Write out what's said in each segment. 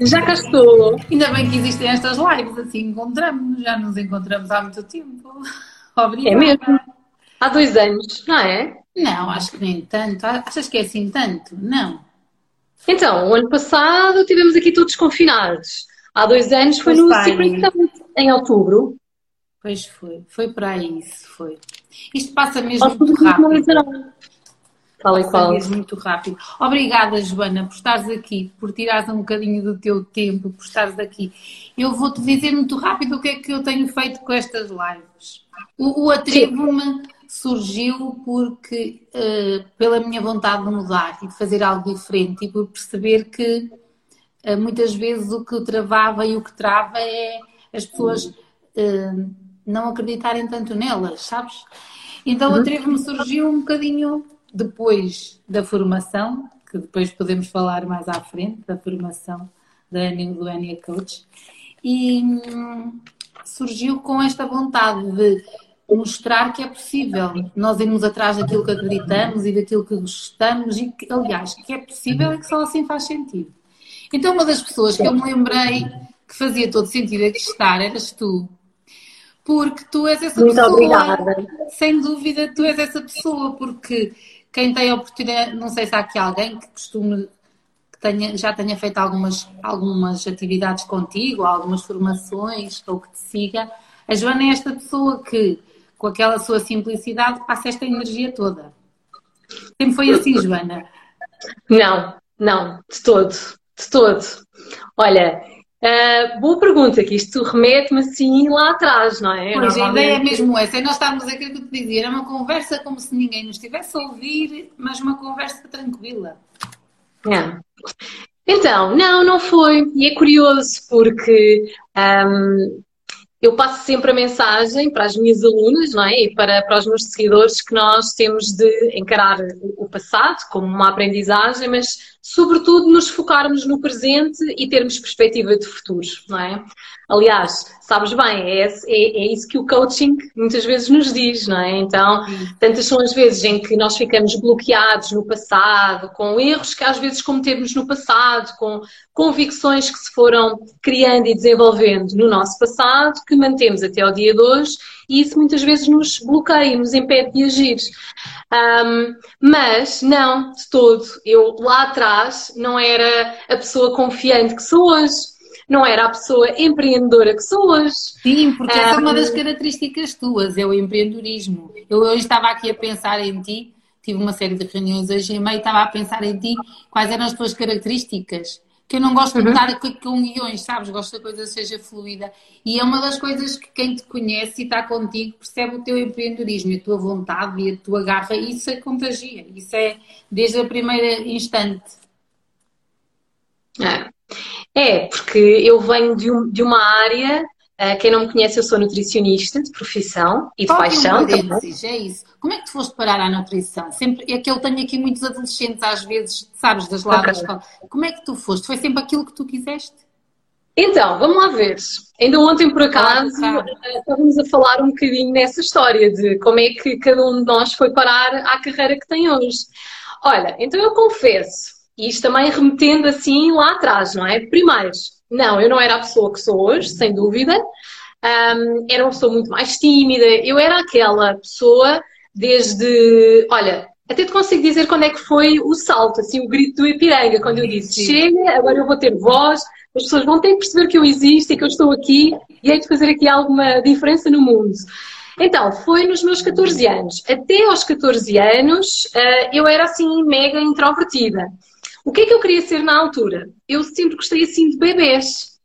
Já cá estou. Ainda bem que existem estas lives, assim encontramos, já nos encontramos há muito tempo. Obrigada. É mesmo? Há dois anos, não é? Não, acho que nem tanto. Achas que é assim tanto? Não. Então, o ano passado tivemos aqui todos confinados. Há dois anos foi pois no Secret Summit, em outubro. Pois foi, foi para isso, foi. Isto passa mesmo muito rápido. Fala e qual. muito rápido. Obrigada, Joana, por estares aqui, por tirares um bocadinho do teu tempo, por estares aqui. Eu vou-te dizer muito rápido o que é que eu tenho feito com estas lives. O, o Atrevo-me surgiu porque, uh, pela minha vontade de mudar e de fazer algo diferente e por perceber que uh, muitas vezes o que travava e o que trava é as pessoas uh, não acreditarem tanto nelas, sabes? Então o uhum. Atrevo-me surgiu um bocadinho depois da formação, que depois podemos falar mais à frente, da formação da do Ania Coach, e hum, surgiu com esta vontade de mostrar que é possível nós irmos atrás daquilo que acreditamos e daquilo que gostamos e que, aliás, que é possível e que só assim faz sentido. Então, uma das pessoas que eu me lembrei que fazia todo sentido aqui estar eras tu, porque tu és essa Muito pessoa. Obrigada. Sem dúvida, tu és essa pessoa, porque quem tem a oportunidade, não sei se há aqui alguém que costume que tenha, já tenha feito algumas, algumas atividades contigo, algumas formações, ou que te siga. A Joana é esta pessoa que, com aquela sua simplicidade, passa esta energia toda. Sempre foi assim, Joana? Não, não, de todo, de todo. Olha, Uh, boa pergunta, que isto remete-me assim lá atrás, não é? Pois, a ideia é mesmo essa. E nós estávamos aquilo que te dizia, era uma conversa como se ninguém nos estivesse a ouvir, mas uma conversa tranquila. É. Então, não, não foi. E é curioso porque um, eu passo sempre a mensagem para as minhas alunas não é? e para, para os meus seguidores que nós temos de encarar o passado como uma aprendizagem, mas sobretudo nos focarmos no presente e termos perspectiva de futuro, não é? Aliás, sabes bem, é, é, é, isso que o coaching muitas vezes nos diz, não é? Então, tantas são as vezes em que nós ficamos bloqueados no passado, com erros que às vezes cometemos no passado, com convicções que se foram criando e desenvolvendo no nosso passado, que mantemos até ao dia de hoje, e isso muitas vezes nos bloqueia, nos impede de agir. Um, mas não, de todo. Eu lá atrás não era a pessoa confiante que sou hoje não era a pessoa empreendedora que sou hoje. Sim, porque essa é uma das características tuas, é o empreendedorismo. Eu hoje estava aqui a pensar em ti, tive uma série de reuniões hoje e meio, estava a pensar em ti, quais eram as tuas características. Que eu não gosto de uhum. estar com guiões, sabes? Gosto que a coisa seja fluida. E é uma das coisas que quem te conhece e está contigo percebe o teu empreendedorismo, a tua vontade e a tua garra. E isso é contagia. Isso é desde a primeira instante. É. É, porque eu venho de, um, de uma área, quem não me conhece, eu sou nutricionista de profissão e de Qual paixão. também. é isso. Como é que tu foste parar à nutrição? Sempre, é que eu tenho aqui muitos adolescentes, às vezes, sabes, das lá okay. da escola. Como é que tu foste? Foi sempre aquilo que tu quiseste? Então, vamos lá ver. Ainda ontem, por acaso, eh, estávamos a falar um bocadinho nessa história de como é que cada um de nós foi parar à carreira que tem hoje. Olha, então eu confesso, e isto também remetendo assim lá atrás, não é? Primeiro, não, eu não era a pessoa que sou hoje, sem dúvida. Um, era uma pessoa muito mais tímida. Eu era aquela pessoa desde. Olha, até te consigo dizer quando é que foi o salto, assim, o grito do Ipiranga, quando eu disse: chega, agora eu vou ter voz, as pessoas vão ter que perceber que eu existo e que eu estou aqui e hei de fazer aqui alguma diferença no mundo. Então, foi nos meus 14 anos. Até aos 14 anos, ah, eu era assim mega introvertida. O que é que eu queria ser na altura? Eu sempre gostei assim de bebês.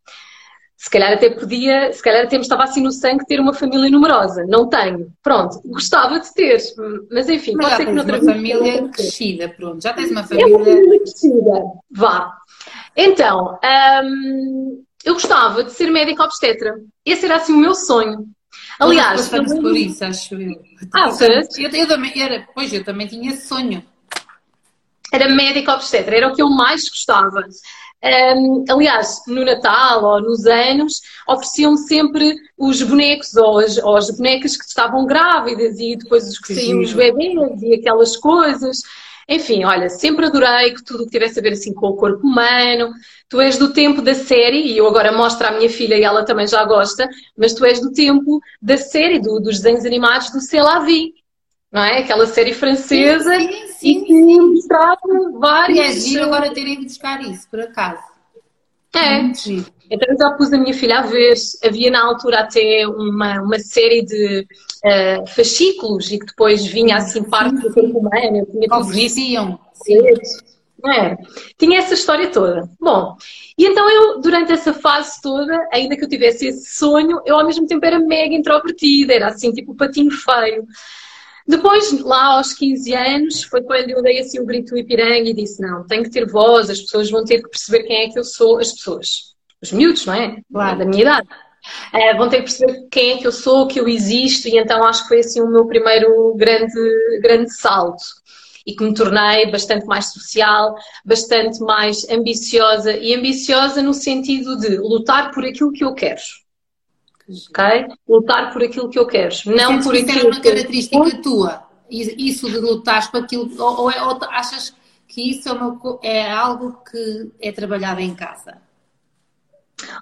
Se calhar até podia, se calhar até me estava assim no sangue ter uma família numerosa. Não tenho. Pronto, gostava de ter. Mas enfim, mas pode ser que noutra uma família crescida, pronto. Já tens uma família. É uma família crescida. Vá. Então, um, eu gostava de ser médica obstetra. Esse era assim o meu sonho. Aliás, eu também... por isso, acho eu. Ah, eu, eu, também, era, pois eu também tinha esse sonho. Era médica obstetra, era o que eu mais gostava. Um, aliás, no Natal ou nos anos, ofereciam sempre os bonecos ou as, ou as bonecas que estavam grávidas e depois os que saíam os bebês e aquelas coisas. Enfim, olha, sempre adorei que tudo o que tivesse a ver assim com o corpo humano. Tu és do tempo da série, e eu agora mostro à minha filha e ela também já gosta, mas tu és do tempo da série, do, dos desenhos animados do C'est la Vie, não é? Aquela série francesa sim, sim, sim, e que mostrava várias... E é giro agora terem de buscar isso, por acaso. É. Então eu já pus a minha filha a ver. Havia na altura até uma, uma série de uh, fascículos e que depois vinha assim parte do corpo humano. Eu tinha tudo isso. É. Tinha essa história toda. Bom, e então eu, durante essa fase toda, ainda que eu tivesse esse sonho, eu ao mesmo tempo era mega introvertida, era assim, tipo o patinho feio. Depois, lá aos 15 anos, foi quando eu dei assim o grito Ipiranga e disse: Não, tenho que ter voz, as pessoas vão ter que perceber quem é que eu sou, as pessoas, os miúdos, não é? Claro. Da minha idade. Uh, vão ter que perceber quem é que eu sou, que eu existo, e então acho que foi assim o meu primeiro grande, grande salto. E que me tornei bastante mais social, bastante mais ambiciosa, e ambiciosa no sentido de lutar por aquilo que eu quero ok? Lutar por aquilo que eu quero, não por aquilo que é uma característica eu... tua, isso de lutar por aquilo, ou, é, ou achas que isso é, uma, é algo que é trabalhado em casa?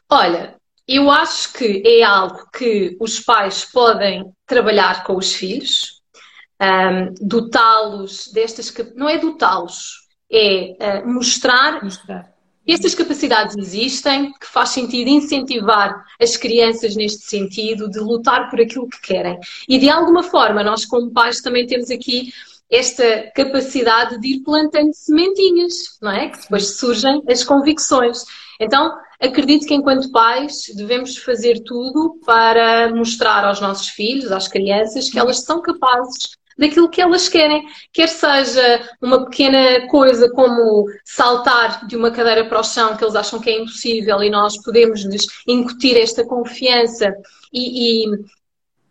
Olha, eu acho que é algo que os pais podem trabalhar com os filhos, um, dotá-los destas. Não é dotá-los, é uh, mostrar, mostrar estas capacidades existem, que faz sentido incentivar as crianças neste sentido, de lutar por aquilo que querem. E de alguma forma, nós como pais também temos aqui esta capacidade de ir plantando sementinhas, não é? Que depois surgem as convicções. Então, acredito que enquanto pais devemos fazer tudo para mostrar aos nossos filhos, às crianças, que elas são capazes daquilo que elas querem. Quer seja uma pequena coisa como saltar de uma cadeira para o chão, que eles acham que é impossível, e nós podemos lhes incutir esta confiança e, e,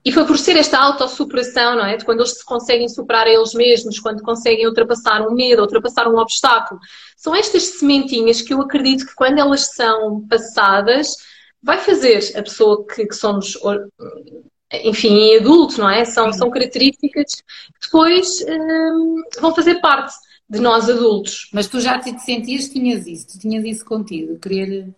e favorecer esta autossuperação, não é? De quando eles se conseguem superar a eles mesmos, quando conseguem ultrapassar um medo, ultrapassar um obstáculo. São estas sementinhas que eu acredito que quando elas são passadas, vai fazer a pessoa que, que somos enfim, em adulto, não é? São, são características que depois hum, vão fazer parte de nós adultos. Mas tu já te sentias que tinhas isso, tu tinhas isso contigo, querer.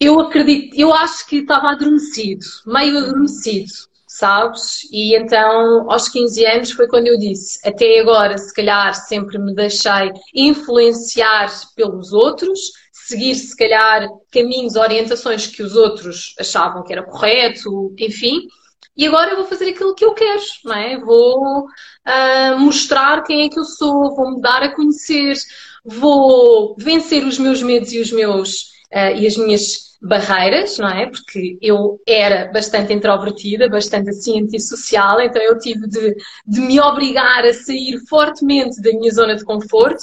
Eu acredito, eu acho que estava adormecido, meio adormecido, sabes? E então, aos 15 anos, foi quando eu disse: até agora, se calhar, sempre me deixei influenciar pelos outros, seguir, se calhar, caminhos, orientações que os outros achavam que era correto, enfim. E agora eu vou fazer aquilo que eu quero, não é? Vou uh, mostrar quem é que eu sou, vou me dar a conhecer, vou vencer os meus medos e os meus uh, e as minhas barreiras, não é? Porque eu era bastante introvertida, bastante assim antissocial, então eu tive de, de me obrigar a sair fortemente da minha zona de conforto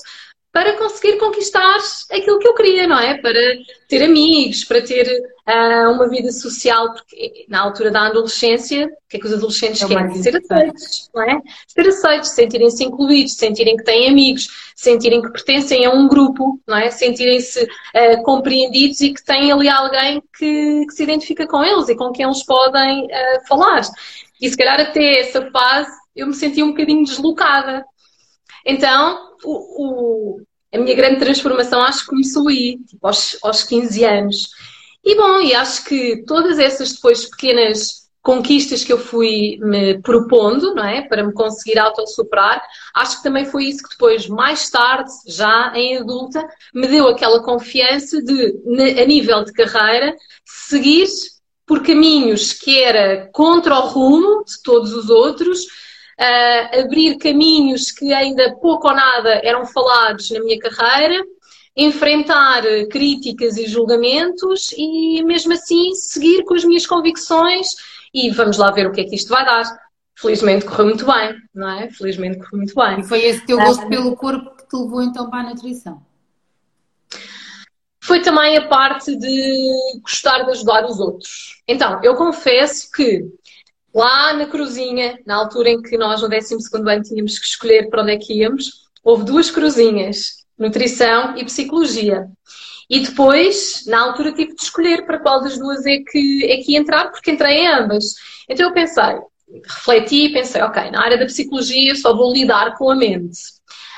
para conseguir conquistar aquilo que eu queria, não é? Para ter amigos, para ter uh, uma vida social, porque na altura da adolescência, o que é que os adolescentes é querem? Ser aceitos, não é? Ser aceitos, sentirem-se incluídos, sentirem que têm amigos, sentirem que pertencem a um grupo, não é? Sentirem-se uh, compreendidos e que têm ali alguém que, que, se identifica com eles e com quem eles podem uh, falar. E se calhar até essa fase eu me sentia um bocadinho deslocada. Então, o, o, a minha grande transformação acho que começou aí, tipo, aos, aos 15 anos. E bom, e acho que todas essas depois pequenas conquistas que eu fui me propondo, não é? Para me conseguir autossuperar, acho que também foi isso que depois, mais tarde, já em adulta, me deu aquela confiança de, a nível de carreira, seguir por caminhos que era contra o rumo de todos os outros, uh, abrir caminhos que ainda pouco ou nada eram falados na minha carreira, enfrentar críticas e julgamentos e mesmo assim seguir com as minhas convicções e vamos lá ver o que é que isto vai dar. Felizmente correu muito bem, não é? Felizmente correu muito bem. E foi esse teu gosto uh, pelo corpo que te levou então para a nutrição? foi também a parte de gostar de ajudar os outros. Então, eu confesso que lá na cruzinha, na altura em que nós no 12 ano tínhamos que escolher para onde é que íamos, houve duas cruzinhas, nutrição e psicologia. E depois, na altura, tive de escolher para qual das duas é que, é que entrar, porque entrei em ambas. Então eu pensei, refleti e pensei, ok, na área da psicologia só vou lidar com a mente.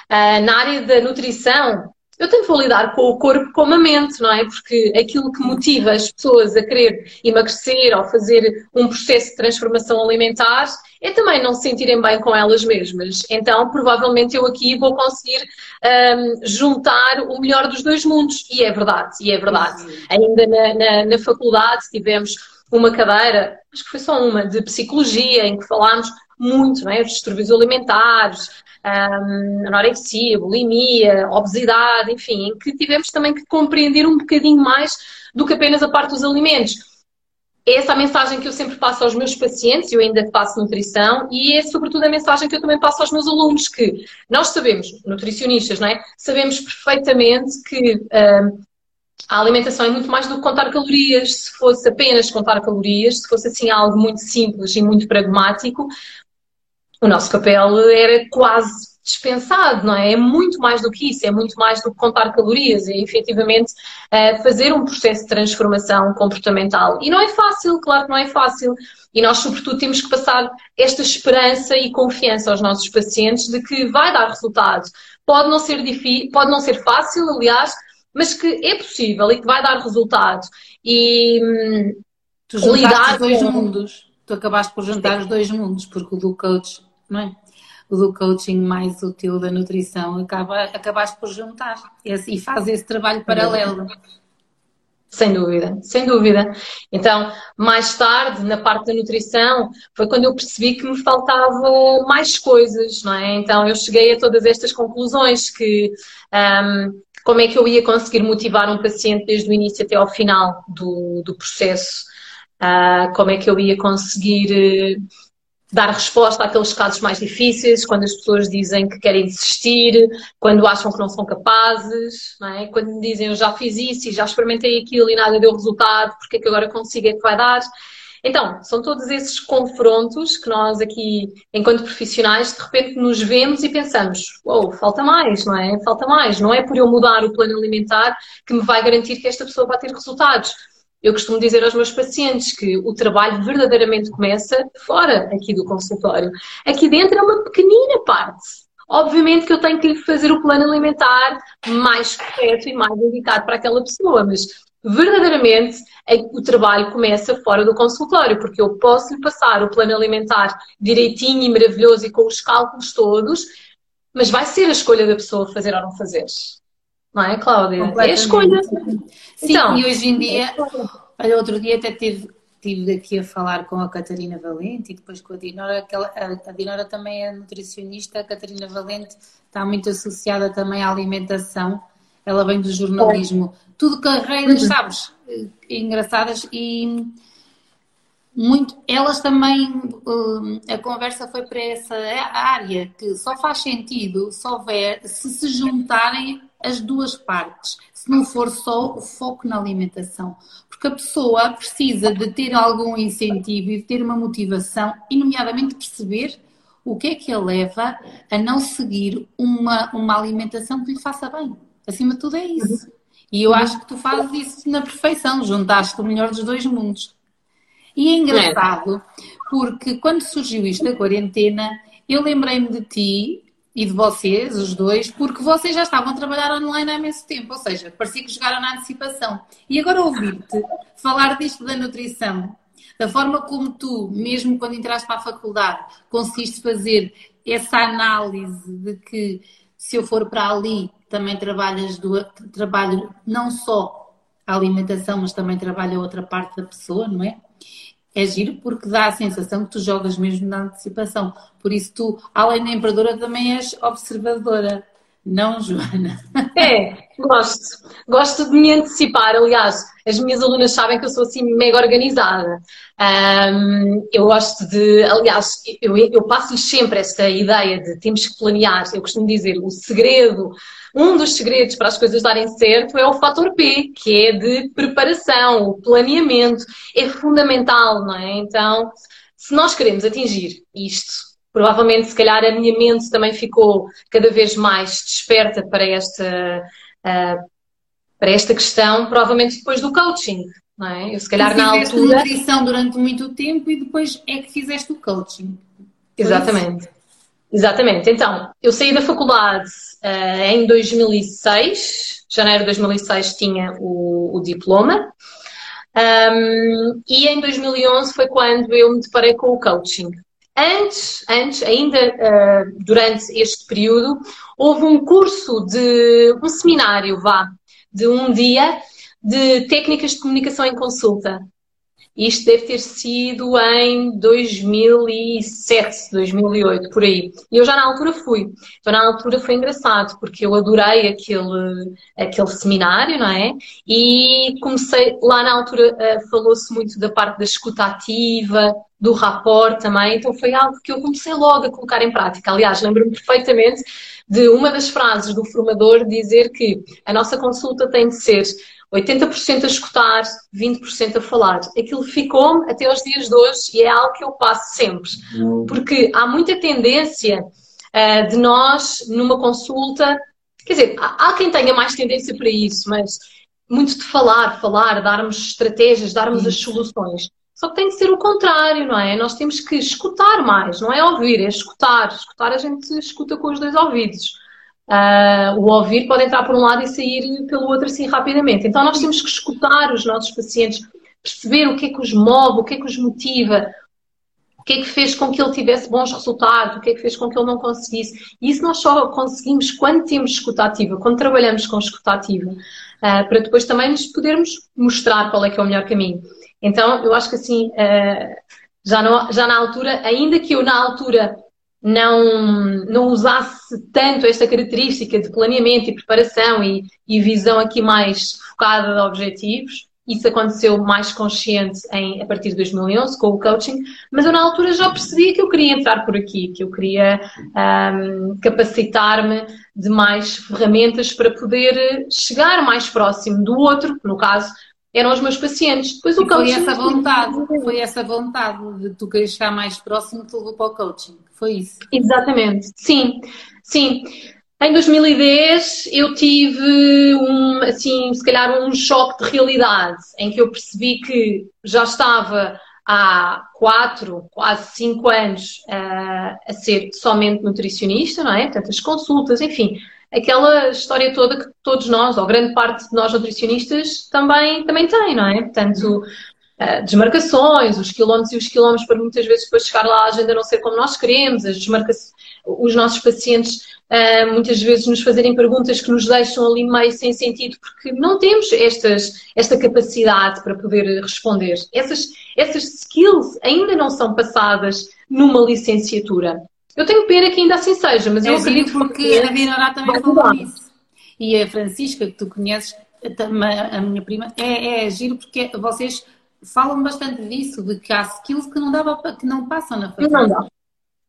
Uh, na área da nutrição, eu tenho que lidar com o corpo com a mente, não é? Porque aquilo que motiva as pessoas a querer emagrecer ou fazer um processo de transformação alimentar é também não se sentirem bem com elas mesmas. Então, provavelmente eu aqui vou conseguir um, juntar o melhor dos dois mundos. E é verdade, e é verdade. Sim. Ainda na, na, na faculdade tivemos uma cadeira, acho que foi só uma, de psicologia, em que falámos muito, não é? Os distúrbios alimentares, um, anorexia, bulimia, obesidade, enfim, em que tivemos também que compreender um bocadinho mais do que apenas a parte dos alimentos. Essa é a mensagem que eu sempre passo aos meus pacientes, eu ainda faço nutrição, e é sobretudo a mensagem que eu também passo aos meus alunos, que nós sabemos, nutricionistas, não é? Sabemos perfeitamente que um, a alimentação é muito mais do que contar calorias. Se fosse apenas contar calorias, se fosse assim algo muito simples e muito pragmático, o nosso papel era quase dispensado, não é? É muito mais do que isso, é muito mais do que contar calorias, é efetivamente uh, fazer um processo de transformação comportamental. E não é fácil, claro que não é fácil. E nós, sobretudo, temos que passar esta esperança e confiança aos nossos pacientes de que vai dar resultado. Pode não ser difícil, pode não ser fácil, aliás, mas que é possível e que vai dar resultado. E tu lidar os dois com... mundos. Tu acabaste por juntar os dois mundos, porque o do coach não é? O do coaching mais o teu da nutrição, acaba, acabaste por juntar e faz esse trabalho paralelo. Sem dúvida, sem dúvida. Então, mais tarde, na parte da nutrição, foi quando eu percebi que me faltava mais coisas, não é? Então, eu cheguei a todas estas conclusões que um, como é que eu ia conseguir motivar um paciente desde o início até ao final do, do processo, uh, como é que eu ia conseguir dar resposta àqueles casos mais difíceis, quando as pessoas dizem que querem desistir, quando acham que não são capazes, não é? quando me dizem eu já fiz isso e já experimentei aquilo e nada deu resultado, porque é que agora consigo é que vai dar? Então, são todos esses confrontos que nós aqui, enquanto profissionais, de repente nos vemos e pensamos, oh, falta mais, não é? Falta mais. Não é por eu mudar o plano alimentar que me vai garantir que esta pessoa vai ter resultados eu costumo dizer aos meus pacientes que o trabalho verdadeiramente começa fora aqui do consultório. Aqui dentro é uma pequenina parte. Obviamente que eu tenho que fazer o plano alimentar mais correto e mais indicado para aquela pessoa, mas verdadeiramente o trabalho começa fora do consultório, porque eu posso lhe passar o plano alimentar direitinho e maravilhoso e com os cálculos todos, mas vai ser a escolha da pessoa fazer ou não fazer não é, Cláudia? É a escolha. Sim, então, e hoje em dia, olha, outro dia até tive, tive aqui a falar com a Catarina Valente e depois com a Dinora, que ela, a Dinora também é nutricionista, a Catarina Valente está muito associada também à alimentação, ela vem do jornalismo, tudo carreiras, uhum. sabes, engraçadas e muito, elas também, hum, a conversa foi para essa área, que só faz sentido se houver, se se juntarem as duas partes, se não for só o foco na alimentação. Porque a pessoa precisa de ter algum incentivo e de ter uma motivação, e nomeadamente perceber o que é que a leva a não seguir uma, uma alimentação que lhe faça bem. Acima de tudo é isso. E eu acho que tu fazes isso na perfeição, juntaste o melhor dos dois mundos. E é engraçado, porque quando surgiu isto da quarentena, eu lembrei-me de ti e de vocês, os dois, porque vocês já estavam a trabalhar online há imenso tempo, ou seja, parecia que jogaram na antecipação. E agora ouvir-te falar disto da nutrição, da forma como tu, mesmo quando entraste para a faculdade, conseguiste fazer essa análise de que se eu for para ali, também trabalhas do, trabalho não só a alimentação, mas também trabalho a outra parte da pessoa, não é? É giro porque dá a sensação que tu jogas mesmo na antecipação. Por isso tu, além da imperadora, também és observadora não Joana. É, gosto. Gosto de me antecipar. Aliás, as minhas alunas sabem que eu sou assim mega organizada. Um, eu gosto de, aliás, eu, eu passo-lhes sempre esta ideia de temos que planear. Eu costumo dizer, o segredo, um dos segredos para as coisas darem certo é o fator P, que é de preparação, o planeamento. É fundamental, não é? Então, se nós queremos atingir isto, provavelmente, se calhar, a minha mente também ficou cada vez mais desperta para esta, uh, para esta questão, provavelmente depois do coaching. Não é? Eu, se calhar, na altura. nutrição durante muito tempo e depois é que fizeste o coaching. Exatamente. Exatamente. Então, eu saí da faculdade uh, em 2006, janeiro de 2006 tinha o, o diploma, um, e em 2011 foi quando eu me deparei com o coaching. Antes, antes ainda uh, durante este período, houve um curso de um seminário, vá, de um dia de técnicas de comunicação em consulta. Isto deve ter sido em 2007, 2008, por aí. E eu já na altura fui. Então na altura foi engraçado, porque eu adorei aquele, aquele seminário, não é? E comecei, lá na altura uh, falou-se muito da parte da escuta ativa, do rapport também, então foi algo que eu comecei logo a colocar em prática. Aliás, lembro-me perfeitamente de uma das frases do formador dizer que a nossa consulta tem de ser 80% a escutar, 20% a falar. Aquilo ficou até aos dias de hoje e é algo que eu passo sempre. Porque há muita tendência uh, de nós, numa consulta, quer dizer, há, há quem tenha mais tendência para isso, mas muito de falar, falar, darmos estratégias, darmos Sim. as soluções. Só que tem que ser o contrário, não é? Nós temos que escutar mais, não é ouvir, é escutar. Escutar a gente escuta com os dois ouvidos. Uh, o ouvir pode entrar por um lado e sair pelo outro assim rapidamente. Então nós temos que escutar os nossos pacientes, perceber o que é que os move, o que é que os motiva, o que é que fez com que ele tivesse bons resultados, o que é que fez com que ele não conseguisse. E isso nós só conseguimos quando temos escutativa, quando trabalhamos com escutativa, uh, para depois também nos podermos mostrar qual é que é o melhor caminho. Então eu acho que assim, uh, já, no, já na altura, ainda que eu na altura não, não usasse tanto esta característica de planeamento e preparação e, e visão aqui mais focada de objetivos. Isso aconteceu mais consciente em, a partir de 2011 com o coaching, mas eu na altura já percebia que eu queria entrar por aqui, que eu queria um, capacitar-me de mais ferramentas para poder chegar mais próximo do outro, no caso eram os meus pacientes. Depois o e coaching. Foi essa vontade, foi essa vontade de tu querer chegar mais próximo que te levou para o coaching. Foi isso? Exatamente, sim, sim. Em 2010 eu tive um, assim, se calhar um choque de realidade em que eu percebi que já estava há quatro, quase cinco anos uh, a ser somente nutricionista, não é? Tantas consultas, enfim, aquela história toda que todos nós, ou grande parte de nós nutricionistas, também, também tem, não é? Portanto, uh, desmarcações, os quilómetros e os quilómetros para muitas vezes depois chegar lá a agenda não ser como nós queremos, as desmarcações, os nossos pacientes uh, muitas vezes nos fazerem perguntas que nos deixam ali meio sem sentido porque não temos estas, esta capacidade para poder responder. Essas, essas skills ainda não são passadas numa licenciatura. Eu tenho pena que ainda assim seja, mas é eu acredito porque a Dinará também falou isso. E a Francisca, que tu conheces, a minha prima, é, é giro porque vocês falam bastante disso, de que há skills que não, dava, que não passam na faculdade. Não dá.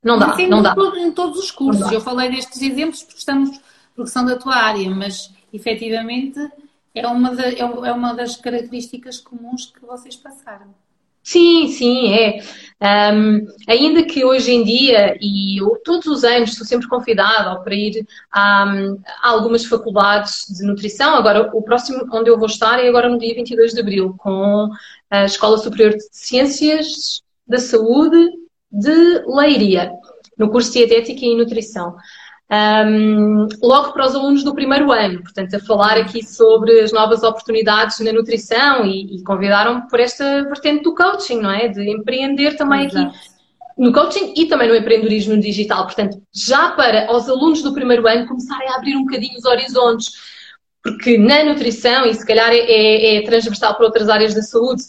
Não dá, não dá. Em todos os cursos. Eu falei destes exemplos porque, estamos, porque são da tua área, mas efetivamente é uma, da, é, é uma das características comuns que vocês passaram. Sim, sim, é. Um, ainda que hoje em dia, e eu, todos os anos estou sempre convidada para ir a, a, algumas faculdades de nutrição. Agora, o próximo onde eu vou estar é agora no dia 22 de abril, com a Escola Superior de Ciências da Saúde de Leiria, no curso de Dietética e Nutrição um, logo para os alunos do primeiro ano, portanto, a falar aqui sobre as novas oportunidades na nutrição e, e convidaram-me por esta vertente do coaching, não é? De empreender também Exato. aqui no coaching e também no empreendedorismo digital. Portanto, já para os alunos do primeiro ano começarem a abrir um bocadinho os horizontes, porque na nutrição, e se calhar é, é, é transversal para outras áreas da saúde,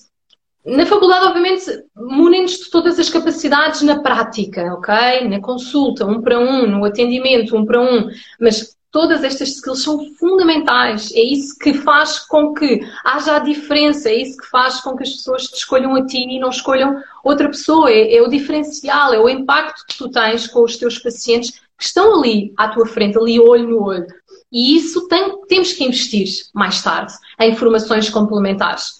na faculdade, obviamente, munem-nos de todas as capacidades na prática, ok? Na consulta, um para um, no atendimento, um para um, mas Todas estas skills são fundamentais. É isso que faz com que haja a diferença, é isso que faz com que as pessoas te escolham a ti e não escolham outra pessoa. É, é o diferencial, é o impacto que tu tens com os teus pacientes que estão ali à tua frente, ali olho no olho. E isso tem, temos que investir mais tarde em formações complementares.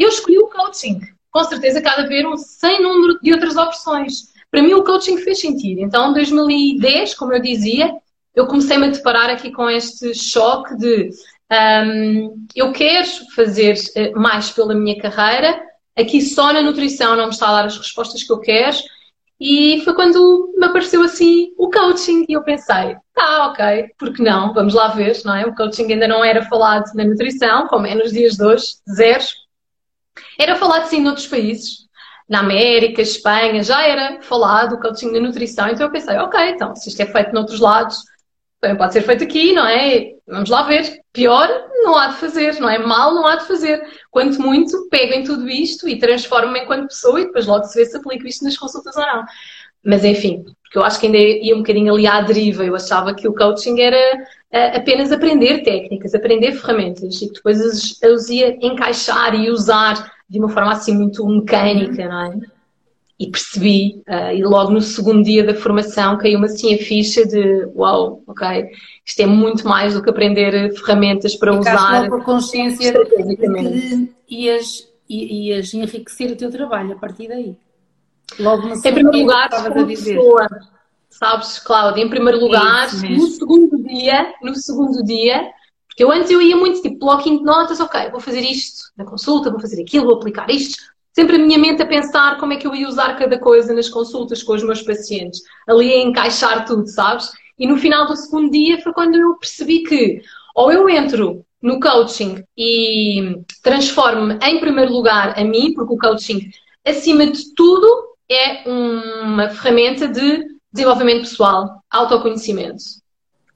Eu escolhi o coaching. Com certeza, cada haver um sem número de outras opções. Para mim, o coaching fez sentido. Então, em 2010, como eu dizia, eu comecei-me a deparar aqui com este choque de um, eu quero fazer eh, mais pela minha carreira, aqui só na nutrição não me está a dar as respostas que eu quero. E foi quando me apareceu assim o coaching e eu pensei, tá, ok, porque não? Vamos lá ver, não é? O coaching ainda não era falado na nutrição, como é nos dias de hoje, zero. Era falado sim noutros países, na América, Espanha, já era falado o coaching da nutrição, então eu pensei, ok, então se isto é feito noutros lados, também pode ser feito aqui, não é? Vamos lá ver. Pior não há de fazer, não é? Mal não há de fazer. Quanto muito, peguem tudo isto e transformem enquanto pessoa e depois logo se vê se aplica isto nas consultas ou não. Mas enfim, porque eu acho que ainda ia um bocadinho ali à deriva. Eu achava que o coaching era uh, apenas aprender técnicas, aprender ferramentas e que depois as, as ia encaixar e usar de uma forma assim muito mecânica, não é? E percebi, uh, e logo no segundo dia da formação caiu-me assim a ficha de uau, ok, isto é muito mais do que aprender ferramentas para Ficaste usar. A consciência que ias, ias enriquecer o teu trabalho a partir daí. Logo no Em primeiro lugar, como pessoa, sabes, Cláudia, em primeiro lugar, no segundo dia, no segundo dia, porque eu antes eu ia muito tipo blocking de notas, ok, vou fazer isto na consulta, vou fazer aquilo, vou aplicar isto. Sempre a minha mente a pensar como é que eu ia usar cada coisa nas consultas com os meus pacientes, ali a encaixar tudo, sabes? E no final do segundo dia foi quando eu percebi que ou eu entro no coaching e transformo-me em primeiro lugar a mim, porque o coaching, acima de tudo, é uma ferramenta de desenvolvimento pessoal, autoconhecimento.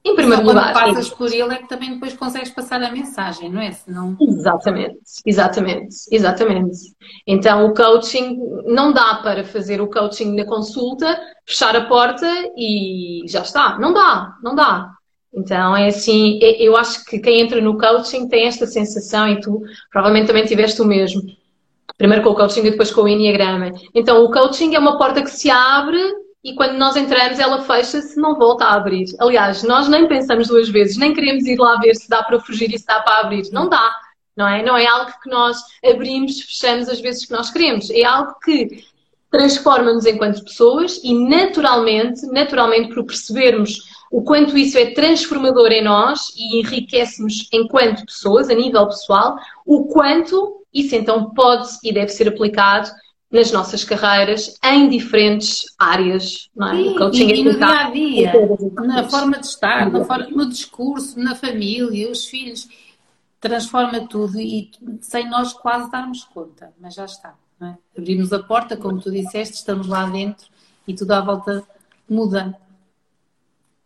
Em primeiro Só lugar. Quando passas por ele é que também depois consegues passar a mensagem, não é? Senão... Exatamente, exatamente, exatamente. Então o coaching não dá para fazer o coaching na consulta, fechar a porta e já está. Não dá, não dá. Então é assim, eu acho que quem entra no coaching tem esta sensação e tu provavelmente também tiveste o mesmo. Primeiro com o coaching e depois com o Enneagrama. Então o coaching é uma porta que se abre e quando nós entramos ela fecha-se, não volta a abrir. Aliás, nós nem pensamos duas vezes, nem queremos ir lá ver se dá para fugir e se dá para abrir. Não dá, não é? Não é algo que nós abrimos, fechamos as vezes que nós queremos. É algo que transforma-nos enquanto pessoas e naturalmente, naturalmente por percebermos o quanto isso é transformador em nós e enriquece-nos enquanto pessoas, a nível pessoal, o quanto isso então pode e deve ser aplicado nas nossas carreiras em diferentes áreas. Não é? Sim, coaching e, e no dia a dia, na forma de estar, na forma, no discurso, na família, os filhos, transforma tudo e sem nós quase darmos conta, mas já está. É? Abrimos a porta, como tu disseste, estamos lá dentro e tudo à volta muda.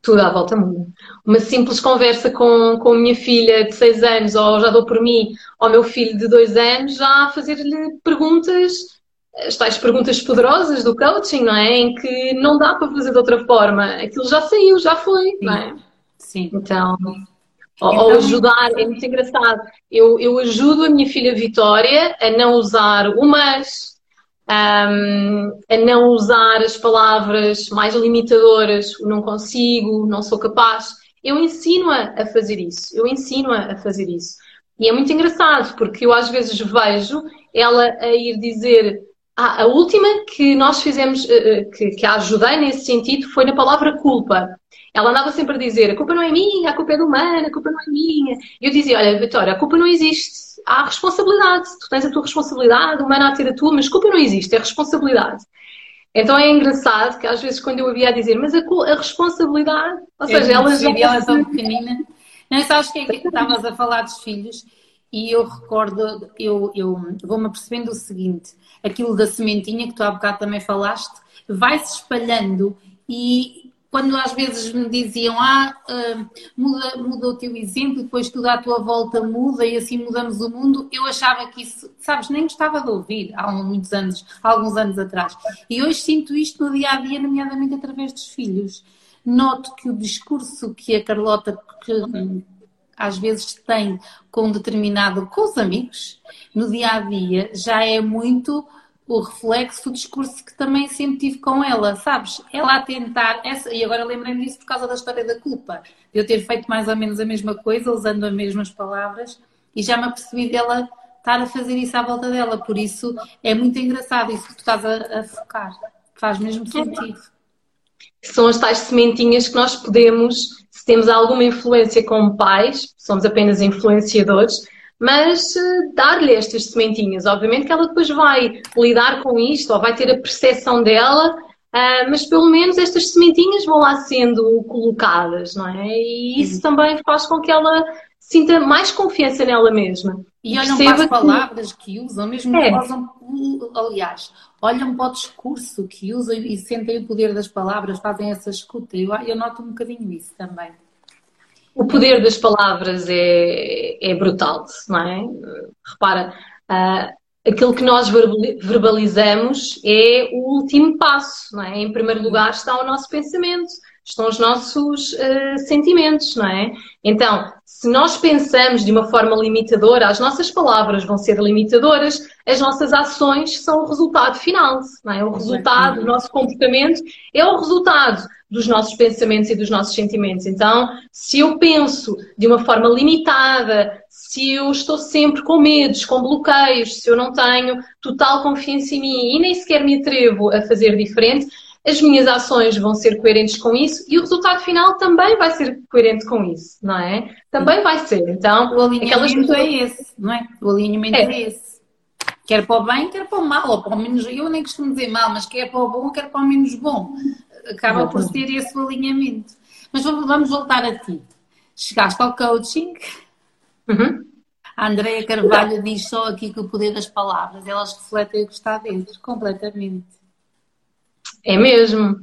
Tudo à volta muda. Uma simples conversa com, com a minha filha de 6 anos, ou já dou por mim, ou meu filho de 2 anos, já fazer-lhe perguntas as tais perguntas poderosas do coaching, não é? Em que não dá para fazer de outra forma. Aquilo já saiu, já foi, Sim. não é? Sim. Então, ou, então, ajudar, é muito engraçado. Eu, eu ajudo a minha filha Vitória a não usar o mas, um, a não usar as palavras mais limitadoras, não consigo, não sou capaz. Eu ensino-a a fazer isso. Eu ensino-a a fazer isso. E é muito engraçado, porque eu às vezes vejo ela a ir dizer ah, a última que nós fizemos, eh, eh, que, que a ajudei nesse sentido, foi na palavra culpa. Ela andava sempre a dizer: a culpa não é minha, a culpa é do humano, a culpa não é minha. E eu dizia: olha, Vitória, a culpa não existe. Há responsabilidade. Tu tens a tua responsabilidade, o humano há de ter a tua, mas culpa não existe, é responsabilidade. Então é engraçado que às vezes quando eu havia a dizer, mas a, a responsabilidade, ou seja, ela já. Ela é tão pequenina. Não, sabes que é que estavas a falar dos filhos e eu recordo, eu, eu vou-me apercebendo o seguinte: aquilo da sementinha que tu há bocado também falaste, vai-se espalhando e quando às vezes me diziam, ah, uh, muda, muda o teu exemplo, depois tudo à tua volta muda e assim mudamos o mundo, eu achava que isso, sabes, nem gostava de ouvir há muitos anos, há alguns anos atrás. E hoje sinto isto no dia a dia, nomeadamente através dos filhos. noto que o discurso que a Carlota que, às vezes tem com determinado, com os amigos, no dia a dia, já é muito o reflexo do discurso que também sempre tive com ela, sabes? Ela a tentar, essa, e agora lembrei-me disso por causa da história da culpa, de eu ter feito mais ou menos a mesma coisa, usando as mesmas palavras, e já me apercebi dela estar a fazer isso à volta dela, por isso é muito engraçado isso que tu estás a, a focar, faz mesmo sentido. São as tais sementinhas que nós podemos, se temos alguma influência como pais, somos apenas influenciadores, mas uh, dar-lhe estas sementinhas. Obviamente que ela depois vai lidar com isto, ou vai ter a percepção dela, uh, mas pelo menos estas sementinhas vão lá sendo colocadas, não é? E isso Sim. também faz com que ela sinta mais confiança nela mesma. E olham para as palavras que, que usam, mesmo é. que usam, aliás, olham para o discurso que usam e sentem o poder das palavras, fazem essa escuta. Eu, eu noto um bocadinho isso também. O poder das palavras é, é brutal, não é? Repara, uh, aquilo que nós verbalizamos é o último passo, não é? Em primeiro lugar está o nosso pensamento, estão os nossos uh, sentimentos, não é? Então, se nós pensamos de uma forma limitadora, as nossas palavras vão ser limitadoras, as nossas ações são o resultado final, não é? O resultado, o nosso comportamento é o resultado dos nossos pensamentos e dos nossos sentimentos. Então, se eu penso de uma forma limitada, se eu estou sempre com medos, com bloqueios, se eu não tenho total confiança em mim e nem sequer me atrevo a fazer diferente, as minhas ações vão ser coerentes com isso e o resultado final também vai ser coerente com isso, não é? Também vai ser. Então, o alinhamento é esse, não é? O alinhamento é. é. esse. Quer para o bem, quer para o mal, ou para o menos. Eu nem costumo dizer mal, mas quer para o bom, quer para o menos bom. Acaba por ser esse o alinhamento. Mas vamos voltar a ti. Chegaste ao coaching. Uhum. A Andrea Carvalho diz só aqui que o poder das palavras, elas refletem o que está dentro, completamente. É mesmo.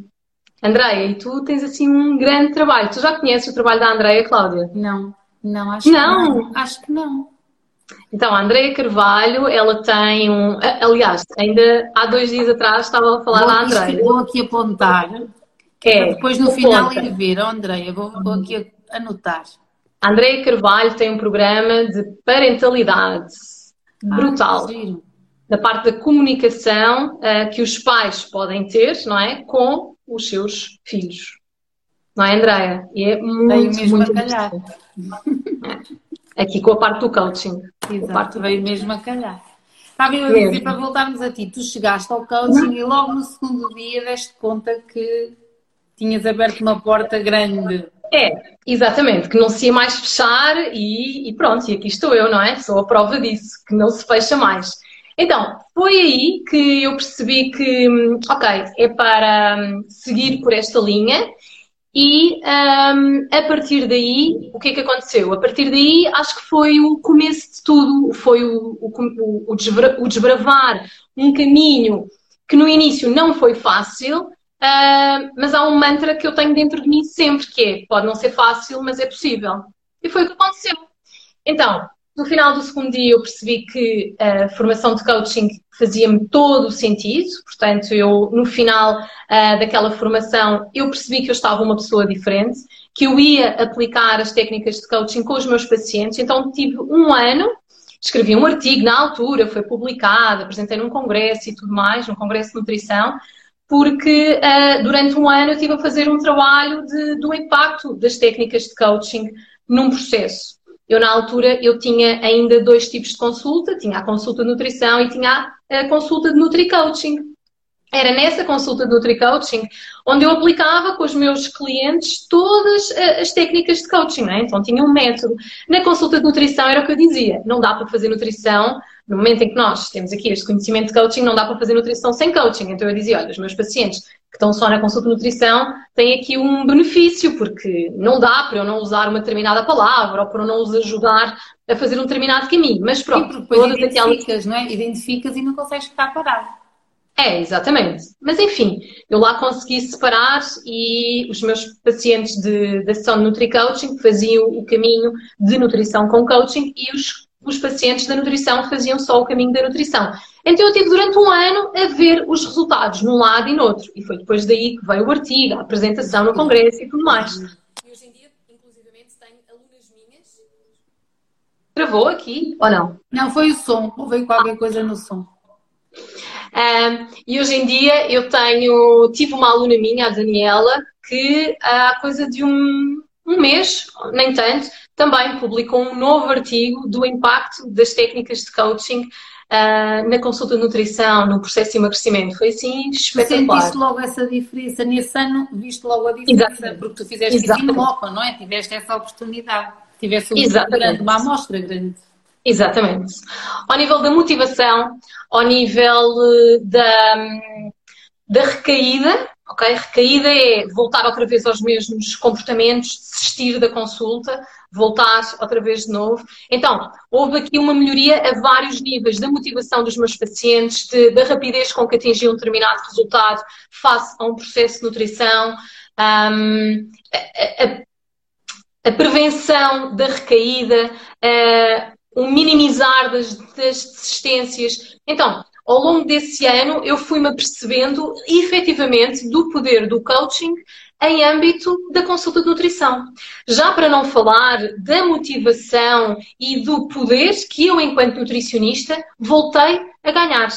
Andreia, e tu tens assim um grande trabalho. Tu já conheces o trabalho da Andreia, Cláudia? Não, não, acho não. que não. Acho que não. Então, a Andreia Carvalho, ela tem um. Aliás, ainda há dois dias atrás estava a falar vou da Andreia. Vou aqui apontar. É, depois no final ir ver, oh, Andreia, vou, vou aqui anotar. A Andreia Carvalho tem um programa de parentalidade ah, brutal. Ah, da parte da comunicação uh, que os pais podem ter, não é? Com os seus filhos. Não é, Andréia? E é muito, mesmo muito a calhar. Aqui com a parte do coaching. Exato, parte veio mesmo a calhar. Estava eu a dizer, para voltarmos a ti, tu chegaste ao coaching e logo no segundo dia deste conta que tinhas aberto uma porta grande. É, exatamente, que não se ia mais fechar e, e, pronto, e aqui estou eu, não é? Sou a prova disso, que não se fecha mais. Então, foi aí que eu percebi que, hum, ok, é para hum, seguir por esta linha e um, a partir daí, o que é que aconteceu? A partir daí, acho que foi o começo de tudo, foi o, o, o, desbra, o desbravar um caminho que no início não foi fácil, uh, mas há um mantra que eu tenho dentro de mim sempre, que é, pode não ser fácil, mas é possível. E foi o que aconteceu. Então, no final do segundo dia eu percebi que a formação de coaching fazia-me todo o sentido, portanto eu no final uh, daquela formação eu percebi que eu estava uma pessoa diferente, que eu ia aplicar as técnicas de coaching com os meus pacientes, então tive um ano, escrevi um artigo na altura, foi publicado, apresentei num congresso e tudo mais, num congresso de nutrição, porque uh, durante um ano eu estive a fazer um trabalho de, do impacto das técnicas de coaching num processo. Eu, na altura, eu tinha ainda dois tipos de consulta. Tinha a consulta de nutrição e tinha a consulta de Nutri-Coaching. Era nessa consulta de Nutri-Coaching onde eu aplicava com os meus clientes todas eh, as técnicas de coaching. Né? Então, tinha um método. Na consulta de nutrição era o que eu dizia. Não dá para fazer nutrição no momento em que nós temos aqui este conhecimento de coaching, não dá para fazer nutrição sem coaching. Então, eu dizia, olha, os meus pacientes que estão só na consulta de nutrição têm aqui um benefício, porque não dá para eu não usar uma determinada palavra ou para eu não os ajudar a fazer um determinado caminho. Mas pronto, Sim, todas identificas, aquelas... não é? Identificas e não consegues ficar parado. É, exatamente. Mas enfim, eu lá consegui separar e os meus pacientes de, da sessão de Nutri-Coaching faziam o caminho de nutrição com coaching e os os pacientes da nutrição faziam só o caminho da nutrição. Então eu tive durante um ano a ver os resultados num lado e no outro. E foi depois daí que veio o artigo, a apresentação no congresso e tudo mais. E hoje em dia, inclusivamente, tenho alunas minhas. Travou aqui ou não? Não, foi o som. Houve qualquer coisa no som. Um, e hoje em dia eu tenho, tive uma aluna minha, a Daniela, que há coisa de um, um mês, nem tanto, também publicou um novo artigo do impacto das técnicas de coaching uh, na consulta de nutrição, no processo de emagrecimento. Foi assim espetacular. Sentiste logo essa diferença, nesse ano viste logo a diferença, Exatamente. porque tu fizeste Exatamente. isso em não é? Tiveste essa oportunidade, tiveste um grande, uma amostra grande. Exatamente. Ao nível da motivação, ao nível eh, da, da recaída, ok? Recaída é voltar outra vez aos mesmos comportamentos, desistir da consulta, voltar outra vez de novo. Então, houve aqui uma melhoria a vários níveis da motivação dos meus pacientes, de, da rapidez com que atingiam um determinado resultado face a um processo de nutrição, um, a, a, a, prevenção da recaída, o minimizar das, das desistências. Então, ao longo desse ano, eu fui-me apercebendo efetivamente do poder do coaching em âmbito da consulta de nutrição. Já para não falar da motivação e do poder que eu, enquanto nutricionista, voltei a ganhar.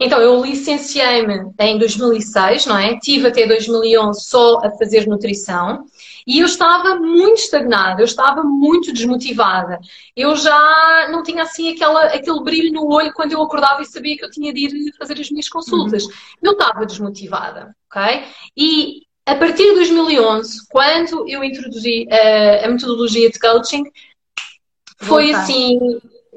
Então, eu licenciei-me em 2006, não é? Tive até 2011 só a fazer nutrição e eu estava muito estagnada, eu estava muito desmotivada. Eu já não tinha assim aquela, aquele brilho no olho quando eu acordava e sabia que eu tinha de ir fazer as minhas consultas. Uhum. Eu estava desmotivada, ok? E a partir de 2011, quando eu introduzi uh, a metodologia de coaching, foi Voltar. assim.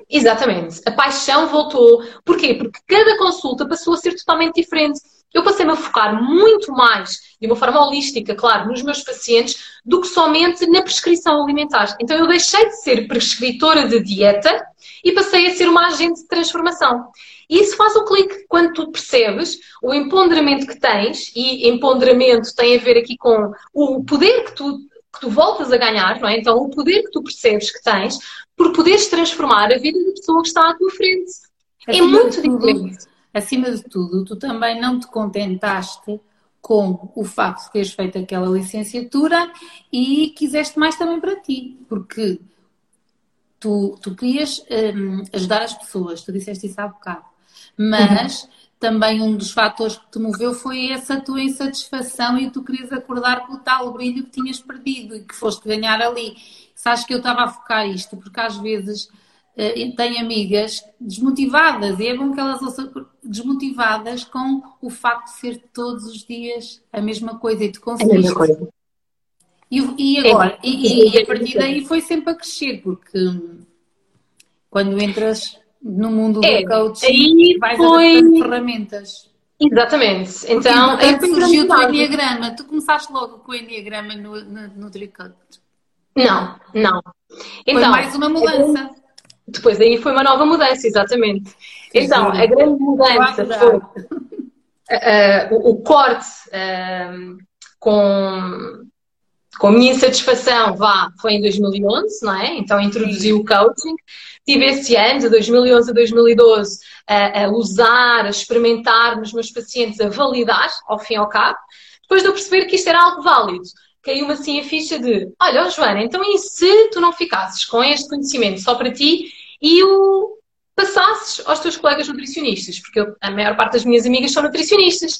Exatamente. A paixão voltou. Porquê? Porque cada consulta passou a ser totalmente diferente. Eu passei-me a focar muito mais, de uma forma holística, claro, nos meus pacientes, do que somente na prescrição alimentar. Então eu deixei de ser prescritora de dieta e passei a ser uma agente de transformação. E isso faz o clique quando tu percebes o empoderamento que tens, e empoderamento tem a ver aqui com o poder que tu, que tu voltas a ganhar, não é? Então, o poder que tu percebes que tens por poderes transformar a vida da pessoa que está à tua frente. É acima é muito diferente. Acima de tudo, tu também não te contentaste com o facto de teres feito aquela licenciatura e quiseste mais também para ti, porque tu, tu querias um, ajudar as pessoas, tu disseste isso há bocado. Mas uhum. também um dos fatores que te moveu foi essa tua insatisfação e tu querias acordar com o tal brilho que tinhas perdido e que foste ganhar ali. Sabes que eu estava a focar isto, porque às vezes uh, tenho amigas desmotivadas e é bom que elas ouçam desmotivadas com o facto de ser todos os dias a mesma coisa e tu conseguiste. E, e agora, é. e, e, a partir daí foi sempre a crescer, porque quando entras no mundo é, do coaching vais foi... a ferramentas. Exatamente. Então, aí surgiu o Enneagrama. Tu começaste logo com o Enneagrama no, no, no Tricot? Não, não. Então, foi mais uma mudança. Depois aí foi uma nova mudança, exatamente. Então, a grande mudança foi uh, o, o, corte uh, com, com a minha insatisfação, vá, foi em 2011, não é? Então introduzi o coaching tive esse ano, de 2011 a 2012, a, a usar, a experimentar nos meus pacientes, a validar, ao fim e ao cabo, depois de eu perceber que isto era algo válido. Caiu-me assim a ficha de, olha, Joana, então e se tu não ficasses com este conhecimento só para ti e o passasses aos teus colegas nutricionistas? Porque eu, a maior parte das minhas amigas são nutricionistas.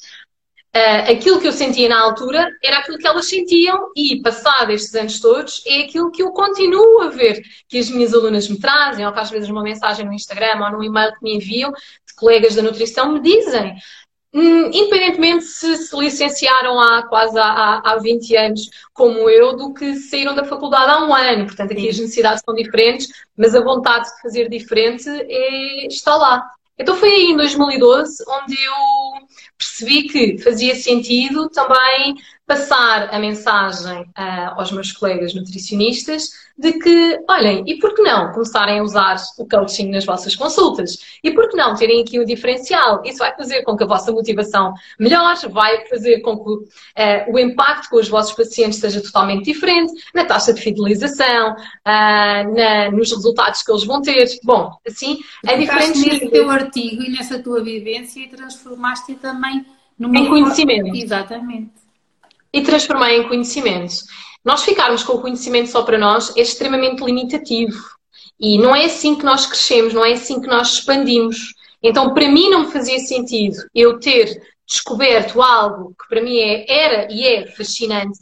Uh, aquilo que eu sentia na altura era aquilo que elas sentiam e, passado estes anos todos, é aquilo que eu continuo a ver que as minhas alunas me trazem, ou que às vezes numa mensagem no Instagram ou no e-mail que me enviam, de colegas da nutrição, me dizem. Hum, independentemente se se licenciaram há quase há, há 20 anos, como eu, do que saíram da faculdade há um ano. Portanto, aqui Sim. as necessidades são diferentes, mas a vontade de fazer diferente é, está lá. Então foi aí em 2012 onde eu percebi que fazia sentido também passar a mensagem uh, aos meus colegas nutricionistas de que, olhem, e por que não começarem a usar o coaching nas vossas consultas? E por que não terem aqui um diferencial? Isso vai fazer com que a vossa motivação melhore, vai fazer com que uh, o impacto com os vossos pacientes seja totalmente diferente, na taxa de fidelização, uh, na, nos resultados que eles vão ter. Bom, assim, é diferente. nesse teu artigo e nessa tua vivência e transformaste também numa... Em conhecimento. Exatamente e transformar em conhecimento. Nós ficarmos com o conhecimento só para nós é extremamente limitativo. E não é assim que nós crescemos, não é assim que nós expandimos. Então, para mim, não fazia sentido eu ter descoberto algo que para mim é, era e é fascinante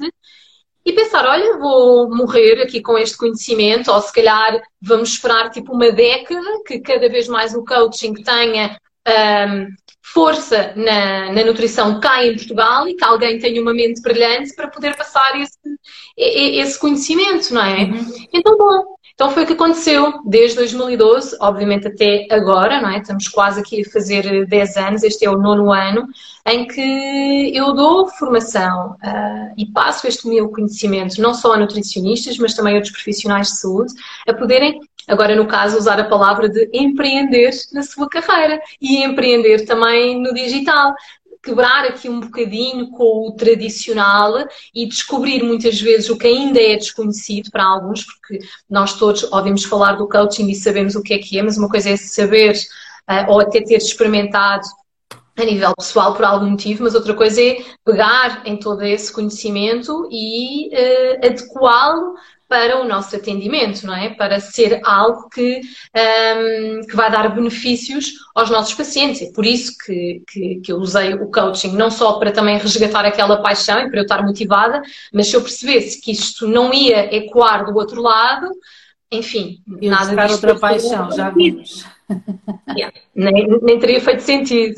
e pensar: olha, vou morrer aqui com este conhecimento, ou se calhar vamos esperar tipo uma década que cada vez mais o coaching tenha um, força na, na, nutrição cá em Portugal e que alguém tenha uma mente brilhante para poder passar esse, esse conhecimento, não é? Uhum. Então, bom, então foi o que aconteceu desde 2012, obviamente até agora, não é? Estamos quase aqui a fazer 10 anos, este é o nono ano, em que eu dou formação uh, e passo este meu conhecimento não só a nutricionistas, mas também a outros profissionais de saúde, a poderem Agora, no caso, usar a palavra de empreender na sua carreira e empreender também no digital. Quebrar aqui um bocadinho com o tradicional e descobrir muitas vezes o que ainda é desconhecido para alguns, porque nós todos ouvimos falar do coaching e sabemos o que é que é, mas uma coisa é saber uh, ou até ter experimentado a nível pessoal por algum motivo, mas outra coisa é pegar em todo esse conhecimento e uh, adequá-lo para o nosso atendimento, não é? Para ser algo que, um, que vai dar benefícios aos nossos pacientes. É por isso que, que, que, eu usei o coaching, não só para também resgatar aquela paixão e para eu estar motivada, mas se eu percebesse que isto não ia ecoar do outro lado, enfim, e nada disso. outra paixão, já vimos. Yeah, nem, nem teria feito sentido.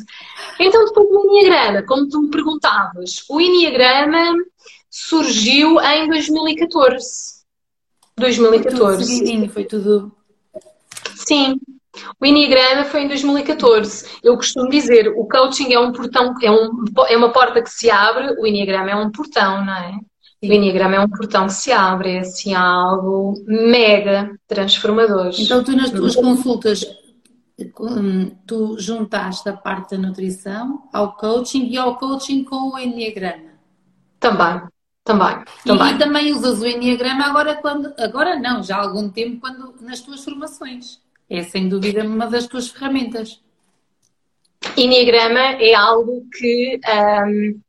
Então, depois do Enneagrama, como tu me perguntavas, o Enneagrama surgiu em 2014. 2014. Foi tudo foi tudo. Sim. O Enneagrama foi em 2014. Eu costumo dizer, o coaching é um portão, é, um, é uma porta que se abre, o Enneagrama é um portão, não é? O Enneagrama é um portão que se abre, é assim algo mega transformador. Então tu nas tuas consultas, tu juntaste a parte da nutrição ao coaching e ao coaching com o Enneagrama? Também. Também, também. E, também usas o Enneagrama agora quando. Agora não, já há algum tempo quando, nas tuas formações. É sem dúvida uma das tuas ferramentas. Enneagrama é algo que um,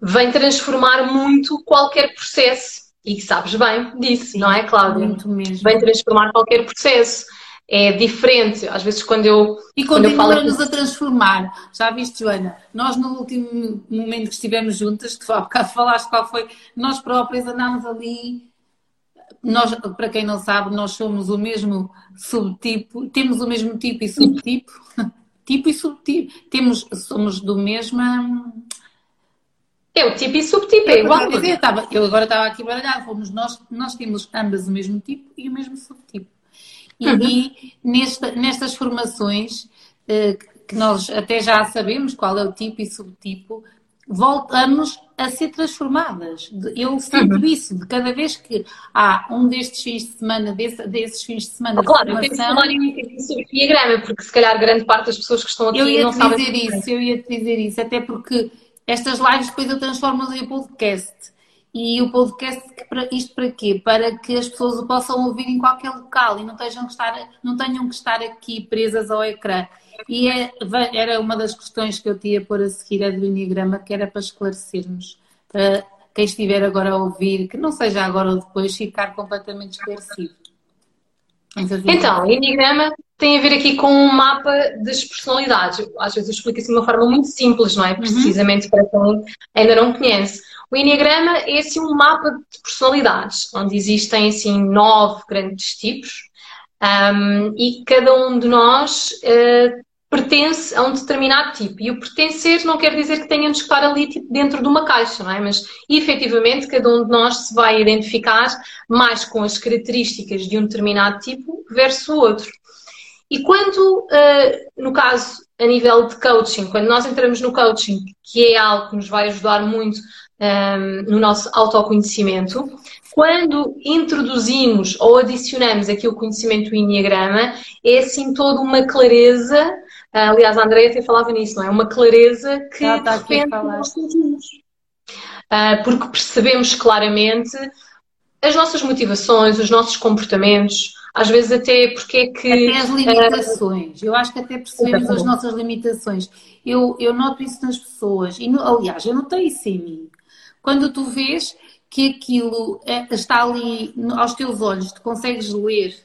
vem transformar muito qualquer processo. E sabes bem disso, não é, Cláudia? Muito mesmo. Vem transformar qualquer processo é diferente. Às vezes, quando eu. E continuamos a transformar. Já viste, Joana? Nós, no último momento que estivemos juntas, que há bocado falaste qual foi, nós próprias andámos ali. Nós, para quem não sabe, nós somos o mesmo subtipo, temos o mesmo tipo e subtipo. tipo e subtipo. Temos, somos do mesmo. É o tipo e subtipo, é igual. Eu, estava, eu agora estava aqui baralhada, fomos nós, nós temos ambas o mesmo tipo e o mesmo subtipo. E, uhum. e nesta, nestas formações, eh, que nós até já sabemos qual é o tipo e subtipo, voltamos a ser transformadas. Eu sinto uhum. isso, de cada vez que há um destes fins de semana, desse, desses fins de semana claro, de formação... Claro, eu tenho sobre diagrama, porque se calhar grande parte das pessoas que estão aqui eu ia -te. Dizer isso, eu ia te dizer isso, até porque estas lives depois eu transformo em podcast. E o podcast, isto para quê? Para que as pessoas o possam ouvir em qualquer local e não, que estar, não tenham que estar aqui presas ao ecrã. E é, era uma das questões que eu tinha por a seguir a do Enneagrama, que era para esclarecermos, para quem estiver agora a ouvir, que não seja agora ou depois, ficar completamente esclarecido. Então, Enneagrama tem a ver aqui com um mapa das personalidades. Às vezes eu explico assim de uma forma muito simples, não é? Uhum. Precisamente uhum. para quem ainda não conhece. O Enneagrama é assim um mapa de personalidades, onde existem assim nove grandes tipos um, e cada um de nós uh, pertence a um determinado tipo. E o pertencer não quer dizer que tenhamos que estar ali tipo, dentro de uma caixa, não é? Mas efetivamente cada um de nós se vai identificar mais com as características de um determinado tipo versus o outro. E quando, uh, no caso, a nível de coaching, quando nós entramos no coaching, que é algo que nos vai ajudar muito um, no nosso autoconhecimento. Quando introduzimos ou adicionamos aqui o conhecimento do Enneagrama, é assim toda uma clareza. Aliás, a Andrea até falava nisso, não é? Uma clareza que tá de repente nós sentimos. Uh, porque percebemos claramente as nossas motivações, os nossos comportamentos, às vezes até porque é que. Até as limitações. Eu acho que até percebemos as nossas limitações. Eu, eu noto isso nas pessoas. E, aliás, eu notei isso em mim. Quando tu vês que aquilo é, está ali aos teus olhos, tu consegues ler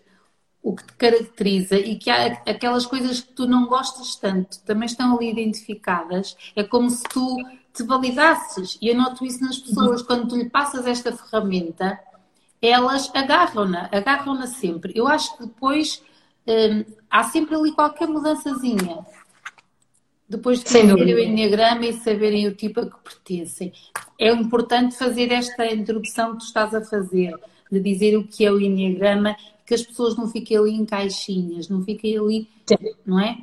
o que te caracteriza e que há aquelas coisas que tu não gostas tanto também estão ali identificadas, é como se tu te validasses. E eu noto isso nas pessoas. Uhum. Quando tu lhe passas esta ferramenta, elas agarram-na, agarram-na sempre. Eu acho que depois hum, há sempre ali qualquer mudançazinha. Depois de conhecerem o Enneagrama e saberem o tipo a que pertencem. É importante fazer esta introdução que tu estás a fazer, de dizer o que é o Enneagrama, que as pessoas não fiquem ali em caixinhas, não fiquem ali, Sim. não é?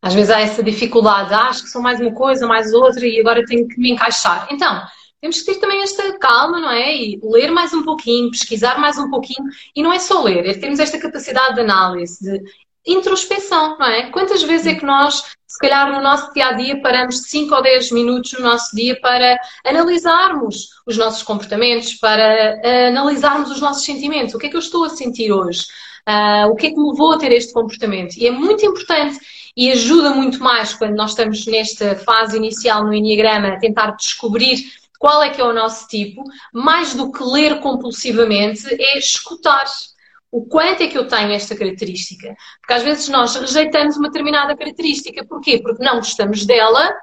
Às vezes há essa dificuldade, ah, acho que são mais uma coisa, mais outra e agora tenho que me encaixar. Então, temos que ter também esta calma, não é? E ler mais um pouquinho, pesquisar mais um pouquinho. E não é só ler, é termos esta capacidade de análise, de introspeção, não é? Quantas vezes é que nós, se calhar no nosso dia a dia, paramos 5 ou 10 minutos no nosso dia para analisarmos os nossos comportamentos, para uh, analisarmos os nossos sentimentos? O que é que eu estou a sentir hoje? Uh, o que é que me levou a ter este comportamento? E é muito importante e ajuda muito mais quando nós estamos nesta fase inicial no Enneagrama a tentar descobrir qual é que é o nosso tipo, mais do que ler compulsivamente, é escutar o quanto é que eu tenho esta característica. Porque às vezes nós rejeitamos uma determinada característica. Porquê? Porque não gostamos dela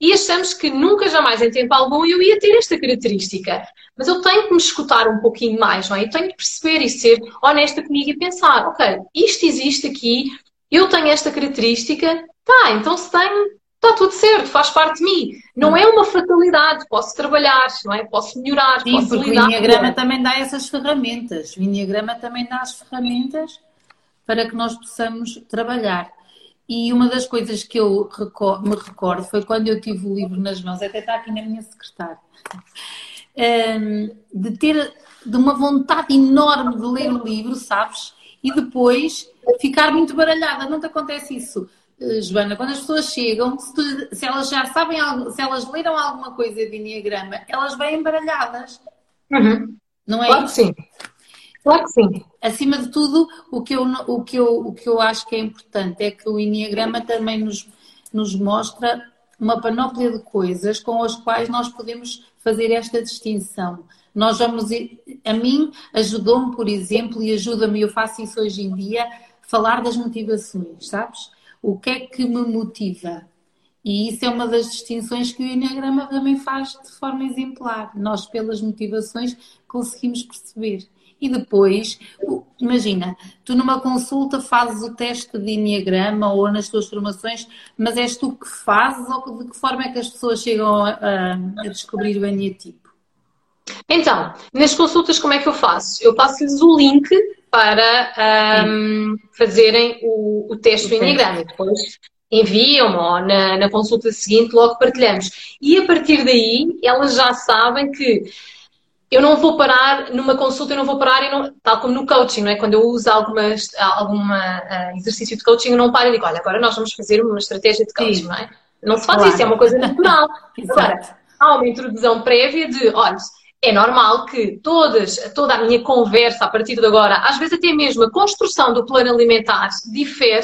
e achamos que nunca jamais em tempo algum eu ia ter esta característica. Mas eu tenho que me escutar um pouquinho mais, não é? Eu tenho que perceber e ser honesta comigo e pensar, ok, isto existe aqui, eu tenho esta característica, tá, então se tenho, está tudo certo, faz parte de mim. Não é uma fatalidade, posso trabalhar, não é? Posso melhorar, Sim, posso porque lidar. O Enneagrama também dá essas ferramentas. O Enneagrama também dá as ferramentas para que nós possamos trabalhar. E uma das coisas que eu me recordo foi quando eu tive o livro nas mãos, até está aqui na minha secretária, de ter de uma vontade enorme de ler o livro, sabes? E depois ficar muito baralhada. Não te acontece isso? Joana, quando as pessoas chegam, se, tu, se, elas já sabem, algo, se elas leram alguma coisa de Enneagrama, elas vêm embaralhadas. Uhum. Não é claro isso? que sim. Claro que sim. Acima de tudo, o que eu, o que eu, o que eu acho que é importante é que o Enneagrama também nos, nos mostra uma panóplia de coisas com as quais nós podemos fazer esta distinção. Nós vamos, a mim ajudou-me, por exemplo, e ajuda-me, eu faço isso hoje em dia, falar das motivações, sabes? O que é que me motiva? E isso é uma das distinções que o Enneagrama também faz de forma exemplar. Nós, pelas motivações, conseguimos perceber. E depois, imagina, tu numa consulta fazes o teste de Enneagrama ou nas tuas formações, mas és tu que fazes ou de que forma é que as pessoas chegam a, a descobrir o Enneatipo? Então, nas consultas, como é que eu faço? Eu passo-lhes o link para um, fazerem o, o teste do Enneagrama. E depois enviam-me ou na, na consulta seguinte logo partilhamos. E a partir daí, elas já sabem que eu não vou parar numa consulta, eu não vou parar, não, tal como no coaching, não é? Quando eu uso algumas, alguma uh, exercício de coaching, eu não paro e digo, olha, agora nós vamos fazer uma estratégia de coaching, Sim. não é? Não se faz claro. isso, é uma coisa natural. agora, há uma introdução prévia de, olha, é normal que todas, toda a minha conversa a partir de agora, às vezes até mesmo a construção do plano alimentar, difere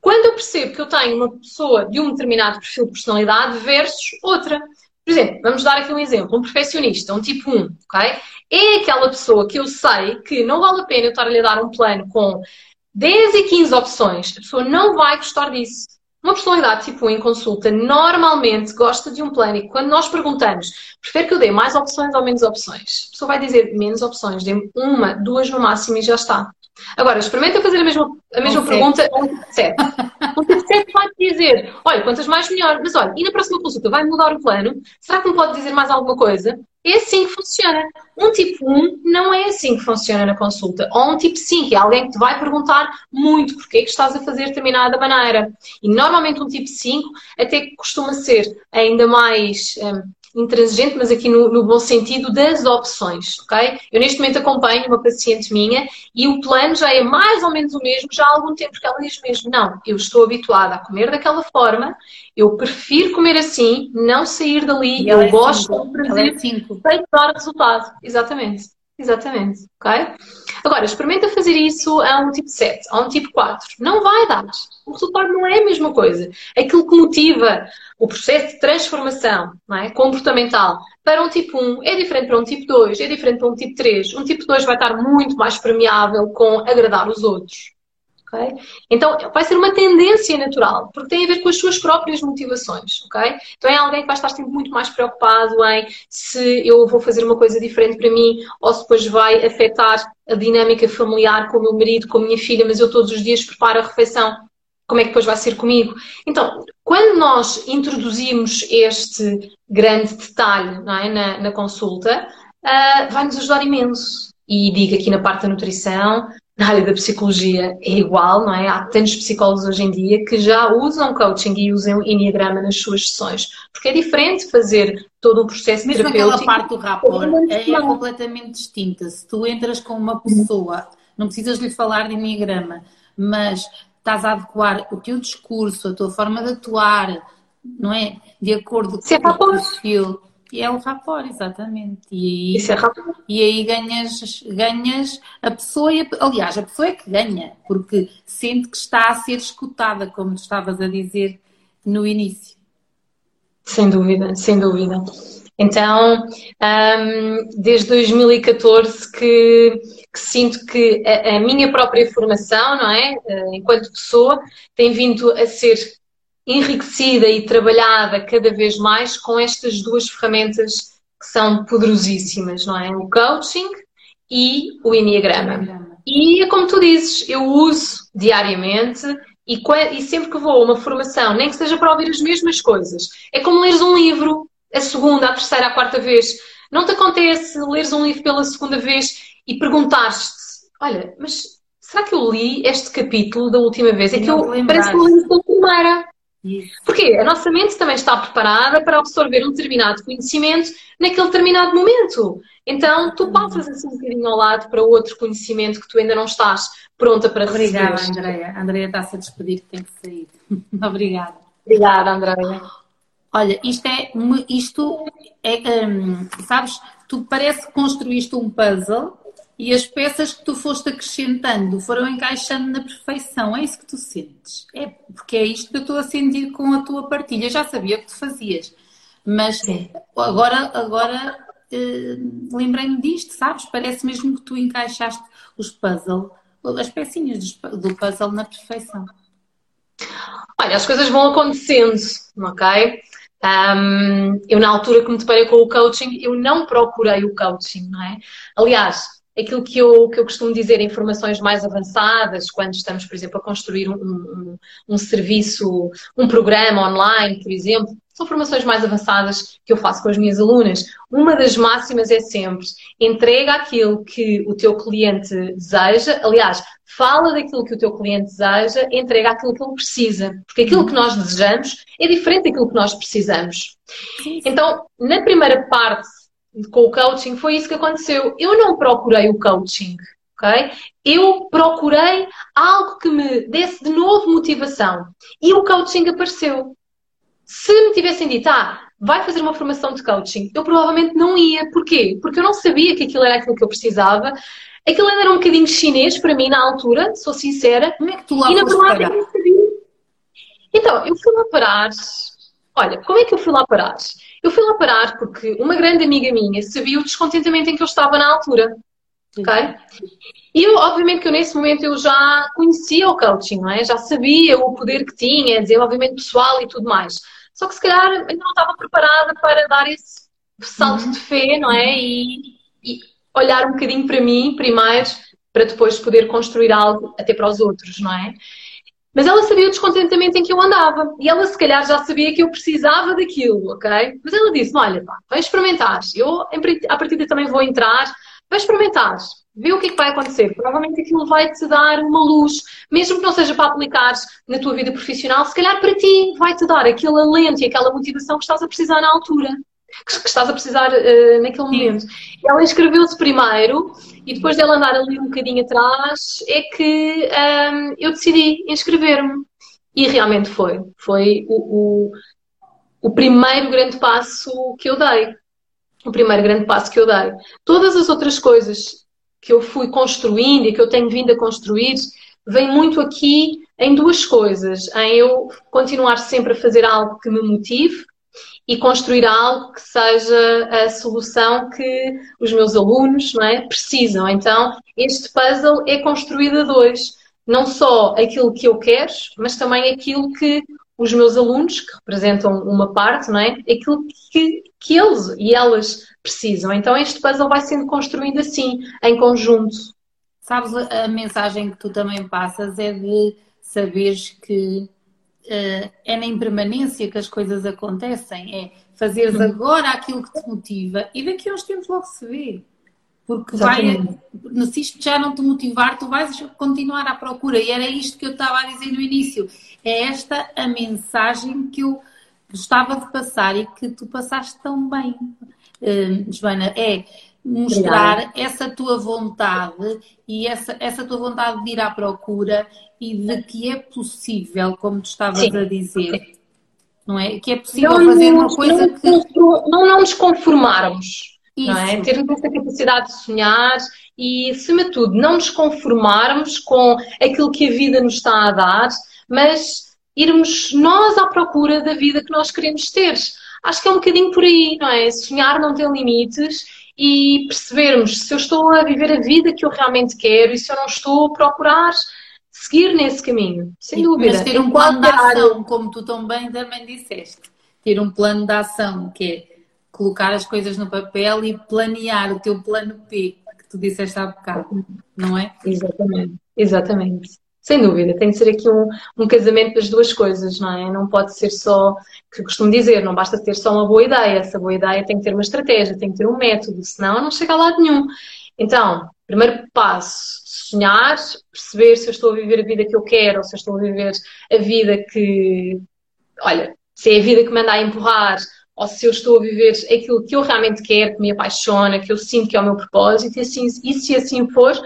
quando eu percebo que eu tenho uma pessoa de um determinado perfil de personalidade versus outra. Por exemplo, vamos dar aqui um exemplo: um perfeccionista, um tipo 1, ok? É aquela pessoa que eu sei que não vale a pena eu estar-lhe a dar um plano com 10 e 15 opções. A pessoa não vai gostar disso. Uma personalidade tipo em consulta normalmente gosta de um plano e quando nós perguntamos, prefere que eu dê mais opções ou menos opções? A pessoa vai dizer menos opções, dê uma, duas no máximo e já está. Agora, experimenta fazer a mesma, a mesma um pergunta a um tipo 7. Um tipo 7 vai dizer, olha, quantas mais melhor, mas olha, e na próxima consulta vai mudar o plano? Será que me pode dizer mais alguma coisa? É assim que funciona. Um tipo 1 não é assim que funciona na consulta. Ou um tipo 5 é alguém que te vai perguntar muito porque é que estás a fazer de determinada maneira. E normalmente um tipo 5 até costuma ser ainda mais um, intransigente, mas aqui no, no, bom sentido das opções, ok? Eu neste momento acompanho uma paciente minha e o plano já é mais ou menos o mesmo já há algum tempo, porque ela diz mesmo, não, eu estou habituada a comer daquela forma, eu prefiro comer assim, não sair dali, eu é gosto cinco. de prazer, é dar resultado. Exatamente. Exatamente, ok? Agora, experimenta fazer isso a um tipo 7, a um tipo 4. Não vai dar. O resultado não é a mesma coisa. Aquilo que motiva o processo de transformação é? comportamental para um tipo 1 é diferente para um tipo 2, é diferente para um tipo 3. Um tipo 2 vai estar muito mais permeável com agradar os outros. Okay? Então, vai ser uma tendência natural, porque tem a ver com as suas próprias motivações. Okay? Então, é alguém que vai estar sempre muito mais preocupado em se eu vou fazer uma coisa diferente para mim ou se depois vai afetar a dinâmica familiar com o meu marido, com a minha filha, mas eu todos os dias preparo a refeição. Como é que depois vai ser comigo? Então, quando nós introduzimos este grande detalhe é? na, na, consulta, uh, vai nos ajudar imenso. E digo aqui na parte da nutrição, na área da psicologia é igual, não é? Há tantos psicólogos hoje em dia que já usam coaching e usam Enneagrama nas suas sessões, porque é diferente fazer todo um processo Mesmo terapêutico. Mesmo aquela parte do rapport é, é, completamente distinta. Se tu entras com uma pessoa, não precisas lhe falar de Enneagrama, mas estás a adequar o teu discurso, a tua forma de atuar, não é? De acordo com é o perfil e é o rapor, exatamente. E aí, Isso é rapor. E aí ganhas, ganhas a pessoa, e a, aliás, a pessoa é que ganha, porque sente que está a ser escutada, como tu estavas a dizer no início. Sem dúvida, sem dúvida. Então, um, desde 2014 que, que sinto que a, a, minha própria formação, não é? Eh, enquanto pessoa, tem vindo a ser enriquecida e trabalhada cada vez mais com estas duas ferramentas que são poderosíssimas, não é? O coaching e o Enneagrama. E é como tu dizes, eu uso diariamente e, e, sempre que vou a uma formação, nem que seja para ouvir as mesmas coisas, é como leres um livro a segunda, a terceira, a quarta vez. Não te acontece leres um livro pela segunda vez e perguntares-te: olha, mas será que eu li este capítulo da última vez? É que eu parece que eu li pela primeira. Isso. Porque a nossa mente também está preparada para absorver um determinado conhecimento naquele determinado momento. Então, tu passas assim um bocadinho ao lado para outro conhecimento que tu ainda não estás pronta para receber. Obrigada, Andréia. A Andréia está-se a despedir, tem que sair. Obrigada. Obrigada, Andréia. Olha, isto é, isto é, um, sabes, tu parece que construíste um puzzle e as peças que tu foste acrescentando foram encaixando na perfeição. É isso que tu sentes. É porque é isto que eu estou a sentir com a tua partilha. já sabia que tu fazias, mas Sim. agora, agora eh, lembrei-me disto, sabes? Parece mesmo que tu encaixaste os puzzles, as pecinhas do puzzle na perfeição. Olha, as coisas vão acontecendo, ok? Um, eu, na altura que me deparei com o coaching, eu não procurei o coaching, não é? Aliás, aquilo que eu, que eu costumo dizer em formações mais avançadas, quando estamos, por exemplo, a construir um, um, um, serviço, um programa online, por exemplo, são formações mais avançadas que eu faço com as minhas alunas. Uma das máximas é sempre entrega aquilo que o teu cliente deseja, aliás, fala daquilo que o teu cliente deseja, entrega aquilo que ele precisa, porque aquilo que nós desejamos é diferente daquilo que nós precisamos. Então, na primeira parte com o coaching, foi isso que aconteceu. Eu não procurei o coaching, ok? Eu procurei algo que me desse de novo motivação. E o coaching apareceu. Se me tivessem dito, ah, vai fazer uma formação de coaching, eu provavelmente não ia. Porquê? Porque eu não sabia que aquilo era aquilo que eu precisava. Aquilo ainda era um bocadinho chinês para mim na altura, sou sincera. Como é que tu lá e na verdade eu não sabia. Então, eu fui lá parar. Olha, como é que eu fui lá parar? Eu fui lá parar porque uma grande amiga minha sabia o descontentamento em que eu estava na altura. Ok? E eu, obviamente que eu nesse momento eu já conhecia o coaching, não é? Já sabia o poder que tinha, desenvolvimento pessoal e tudo mais. Só que se calhar ainda não estava preparada para dar esse salto uhum. de fé, não é? E, e, olhar um bocadinho para mim primeiro, para depois poder construir algo até para os outros, não é? Mas ela sabia o descontentamento em que eu andava. E ela, se calhar, já sabia que eu precisava daquilo, ok? Mas ela disse olha, pá, vai experimentar. Eu, à partida, também vou entrar. Vai experimentar. Vê o que é que vai acontecer. Provavelmente aquilo vai-te dar uma luz. Mesmo que não seja para aplicar na tua vida profissional, se calhar para ti vai-te dar aquele alento e aquela motivação que estás a precisar na altura. Que estás a precisar uh, naquele momento. Ela inscreveu-se primeiro e depois dela andar ali um bocadinho atrás, é que um, eu decidi inscrever-me. E realmente foi. Foi o, o, o primeiro grande passo que eu dei. O primeiro grande passo que eu dei. Todas as outras coisas que eu fui construindo e que eu tenho vindo a construir, vem muito aqui em duas coisas. Em eu continuar sempre a fazer algo que me motive e construir algo que seja a solução que os meus alunos é, precisam. Então, este puzzle é construído a dois. Não só aquilo que eu quero, mas também aquilo que os meus alunos, que representam uma parte, não é? Aquilo que, que eles e elas precisam. Então, este puzzle vai sendo construído assim, em conjunto. Sabes, a mensagem que tu também passas é de saberes que é na impermanência que as coisas acontecem, é fazeres uhum. agora aquilo que te motiva e daqui a uns tempos logo se vê. Porque vai, se isto já não te motivar, tu vais continuar à procura. E era isto que eu estava a dizer no início. É esta a mensagem que eu gostava de passar e que tu passaste tão bem, uh, Joana. É mostrar Obrigada. essa tua vontade e essa, essa tua vontade de ir à procura e de que é possível, como tu estavas Sim. a dizer, não é? Que é possível não, fazer uma coisa não, que. Não, não nos conformarmos, Isso. não é? Termos essa capacidade de sonhar e, acima de tudo, não nos conformarmos com aquilo que a vida nos está a dar, mas irmos nós à procura da vida que nós queremos ter. Acho que é um bocadinho por aí, não é? Sonhar não tem limites e percebermos se eu estou a viver a vida que eu realmente quero e se eu não estou a procurar seguir nesse caminho, sem dúvida. Mas ter um plano de ação, como tu também também disseste, ter um plano de ação, que é colocar as coisas no papel e planear o teu plano P, que tu disseste há bocado, não é? Exatamente, exatamente. Sem dúvida, tem de ser aqui um, um casamento das duas coisas, não é? Não pode ser só, que eu costumo dizer, não basta ter só uma boa ideia. Essa boa ideia tem que ter uma estratégia, tem que ter um método, senão não chega a lado nenhum. Então, primeiro passo, sonhar, perceber se eu estou a viver a vida que eu quero ou se eu estou a viver a vida que, olha, se é a vida que me anda a empurrar ou se eu estou a viver aquilo que eu realmente quero, que me apaixona, que eu sinto que é o meu propósito, e, assim, e se assim for,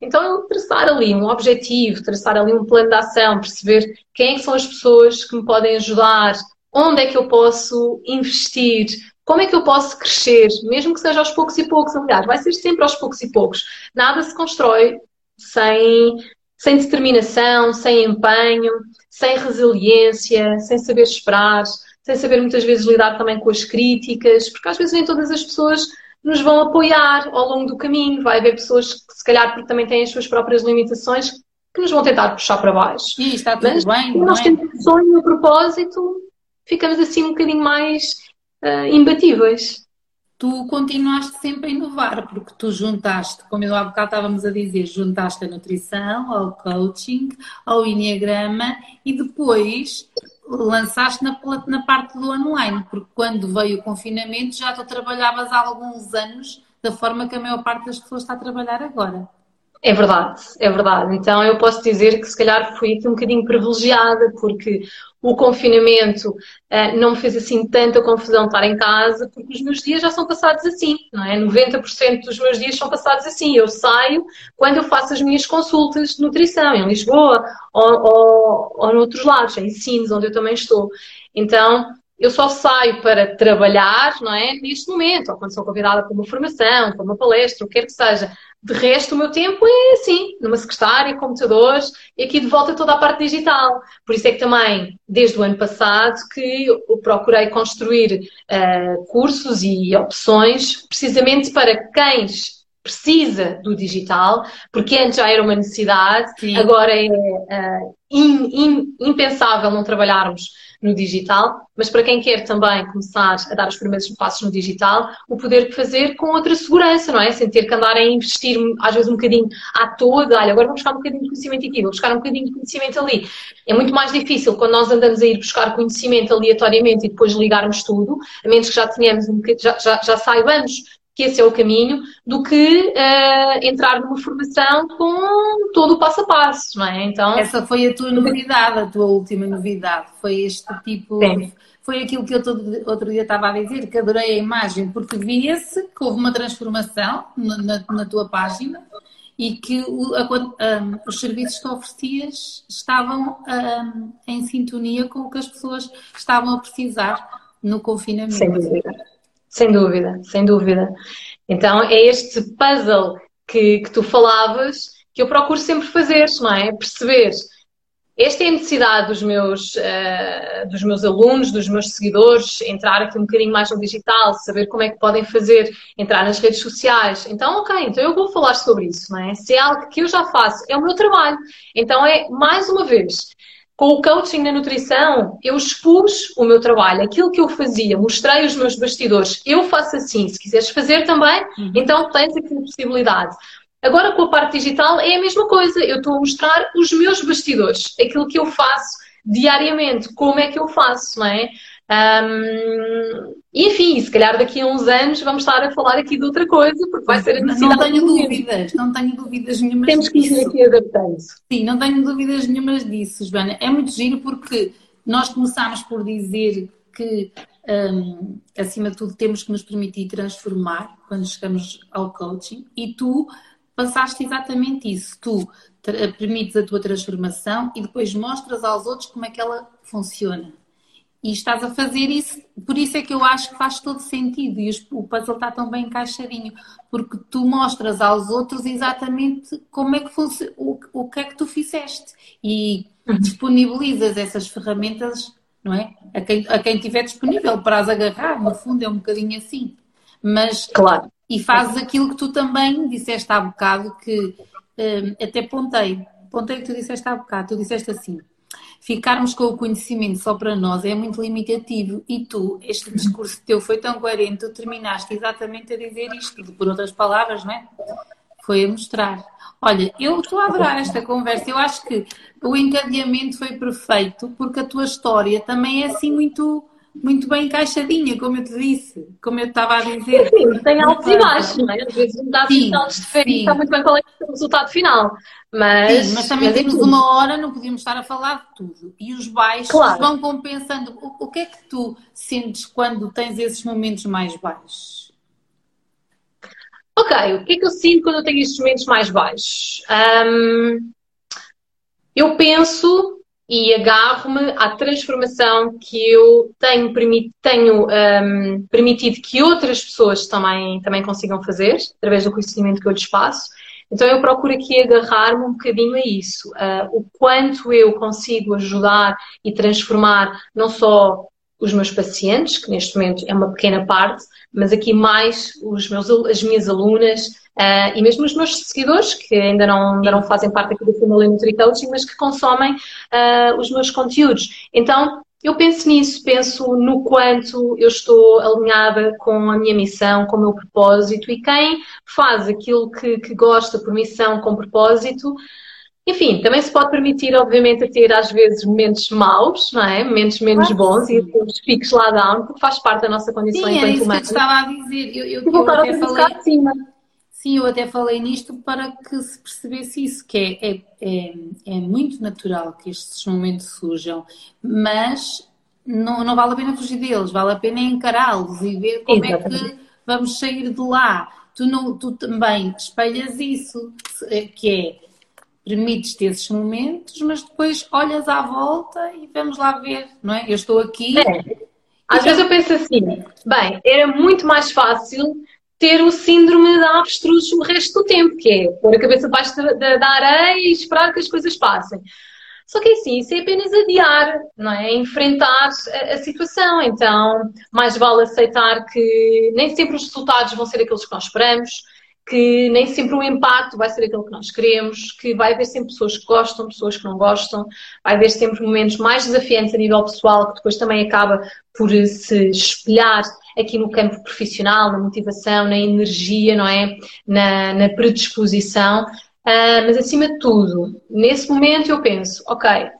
então, traçar ali um objetivo, traçar ali um plano de ação, perceber quem é são as pessoas que me podem ajudar, onde é que eu posso investir, como é que eu posso crescer, mesmo que seja aos poucos e poucos, aliás, vai ser sempre aos poucos e poucos. Nada se constrói sem, sem determinação, sem empenho, sem resiliência, sem saber esperar, sem saber muitas vezes lidar também com as críticas, porque às vezes nem todas as pessoas nos vão apoiar ao longo do caminho. Vai haver pessoas que, se calhar, porque também têm as suas próprias limitações, que nos vão tentar puxar para baixo. E está tudo Mas, bem. nós é? temos um sonho, um propósito, ficamos assim um bocadinho mais uh, imbatíveis. Tu continuaste sempre a inovar, porque tu juntaste, como eu há bocado estávamos a dizer, juntaste a nutrição, ao coaching, ao enneagrama e depois lançaste na, na parte do online, porque quando veio o confinamento já tu trabalhavas há alguns anos da forma que a maior parte das pessoas está a trabalhar agora. É verdade, é verdade. Então eu posso dizer que se calhar fui aqui um bocadinho privilegiada, porque o confinamento uh, não me fez assim tanta confusão estar em casa, porque os meus dias já são passados assim, não é? 90% dos meus dias são passados assim. Eu saio quando eu faço as minhas consultas de nutrição, em Lisboa ou, ou, ou noutros lados, em Sines, onde eu também estou. Então, eu só saio para trabalhar, não é? Neste momento, ou quando sou convidada para uma formação, para uma palestra, o que quer que seja. De resto, o meu tempo é assim, numa secretária, computadores e aqui de volta toda a parte digital. Por isso é que também, desde o ano passado, que eu procurei construir uh, cursos e opções precisamente para quem precisa do digital, porque antes já era uma necessidade, Sim. agora é uh, in, in, impensável não trabalharmos no digital, mas para quem quer também começar a dar os primeiros passos no digital, o poder fazer com outra segurança, não é? Sem ter que andar a investir às vezes um bocadinho à toda, olha, agora vou buscar um bocadinho de conhecimento aqui, vou buscar um bocadinho de conhecimento ali. É muito mais difícil quando nós andamos a ir buscar conhecimento aleatoriamente e depois ligarmos tudo, a menos que já tenhamos um já, já, já saibamos que esse é o caminho, do que uh, entrar numa formação com todo o passo a passo, não é? Então, Essa foi a tua novidade, a tua última novidade, foi este tipo. Sim. Foi aquilo que eu todo, outro dia estava a dizer, que adorei a imagem, porque via-se que houve uma transformação na, na, na tua página e que o, a, um, os serviços que oferecias estavam um, em sintonia com o que as pessoas estavam a precisar no confinamento. Sem dúvida. Sem dúvida, sem dúvida. Então é este puzzle que, que tu falavas que eu procuro sempre fazer, não é? Perceber esta é a necessidade dos meus, uh, dos meus alunos, dos meus seguidores, entrar aqui um bocadinho mais no digital, saber como é que podem fazer, entrar nas redes sociais. Então, ok, então eu vou falar sobre isso, não é? Se é algo que eu já faço, é o meu trabalho. Então é, mais uma vez, com o coaching na nutrição, eu expus o meu trabalho, aquilo que eu fazia, mostrei os meus bastidores. Eu faço assim, se quiseres fazer também, uhum. então tens aqui a possibilidade. Agora com a parte digital é a mesma coisa, eu estou a mostrar os meus bastidores, aquilo que eu faço diariamente, como é que eu faço, não é? Um, enfim, se calhar daqui a uns anos vamos estar a falar aqui de outra coisa, porque vai ser a necessidade. Não tenho dúvidas, não tenho dúvidas nenhumas Temos que ir aqui adaptando. Sim, não tenho dúvidas nenhumas disso, Joana. É muito giro porque nós começámos por dizer que, um, acima de tudo, temos que nos permitir transformar quando chegamos ao coaching e tu passaste exatamente isso. Tu permites a tua transformação e depois mostras aos outros como é que ela funciona. E estás a fazer isso, por isso é que eu acho que faz todo sentido e o puzzle está tão bem encaixadinho, porque tu mostras aos outros exatamente como é que funciona, o, o que é que tu fizeste e uhum. disponibilizas essas ferramentas, não é? A quem, a quem tiver disponível para as agarrar, no fundo é um bocadinho assim. Mas, claro. E fazes aquilo que tu também disseste há bocado, que um, até pontei, pontei que tu disseste há bocado, tu disseste assim, ficarmos com o conhecimento só para nós é muito limitativo. E tu, este discurso teu foi tão coerente, tu terminaste exatamente a dizer isto, por outras palavras, não é? Foi a mostrar. Olha, eu estou a adorar esta conversa. Eu acho que o encadeamento foi perfeito, porque a tua história também é assim muito muito bem encaixadinha, como eu te disse, como eu estava a dizer. Sim, tem altos e baixos, não é? Às vezes não dá sinais de está muito bem qual é o resultado final. Mas, sim, mas também mas é temos é uma hora, não podíamos estar a falar de tudo. E os baixos claro. vão compensando. O, o que é que tu sentes quando tens esses momentos mais baixos? Ok, o que é que eu sinto quando eu tenho estes momentos mais baixos? Um, eu penso e agarro-me à transformação que eu tenho, tenho um, permitido que outras pessoas também, também consigam fazer, através do conhecimento que eu lhes passo. Então eu procuro aqui agarrar-me um bocadinho a isso, uh, o quanto eu consigo ajudar e transformar não só os meus pacientes, que neste momento é uma pequena parte, mas aqui mais os meus, as minhas alunas uh, e mesmo os meus seguidores, que ainda não, ainda não fazem parte aqui do Family Nutri Coaching, mas que consomem uh, os meus conteúdos. Então, eu penso nisso, penso no quanto eu estou alinhada com a minha missão, com o meu propósito e quem faz aquilo que, que gosta por missão, com propósito, enfim, também se pode permitir, obviamente, a ter às vezes momentos maus, não é? Momentos menos claro, bons sim. e os picos lá down, porque faz parte da nossa condição sim, enquanto humanos. Sim, estava a dizer. Eu, eu, e voltar eu até falei... acima. Sim, eu até falei nisto para que se percebesse isso, que é, é, é, é muito natural que estes momentos surjam, mas não, não vale a pena fugir deles, vale a pena encará-los e ver como Exatamente. é que vamos sair de lá. Tu, não, tu também espelhas isso, que é permites-te esses momentos, mas depois olhas à volta e vamos lá ver, não é? Eu estou aqui. É. Às vezes eu penso assim, bem, era muito mais fácil ter o síndrome da avestruz o resto do tempo, que é pôr a cabeça debaixo da, da areia e esperar que as coisas passem. Só que assim, isso é apenas adiar, não é? Enfrentar a, a, situação. Então, mais vale aceitar que nem sempre os resultados vão ser aqueles que nós esperamos, que nem sempre o impacto vai ser aquele que nós queremos, que vai haver sempre pessoas que gostam, pessoas que não gostam, vai haver sempre momentos mais desafiantes a nível pessoal, que depois também acaba por se espelhar aqui no campo profissional, na motivação, na energia, não é? Na, na predisposição. Uh, mas acima de tudo, nesse momento eu penso, ok,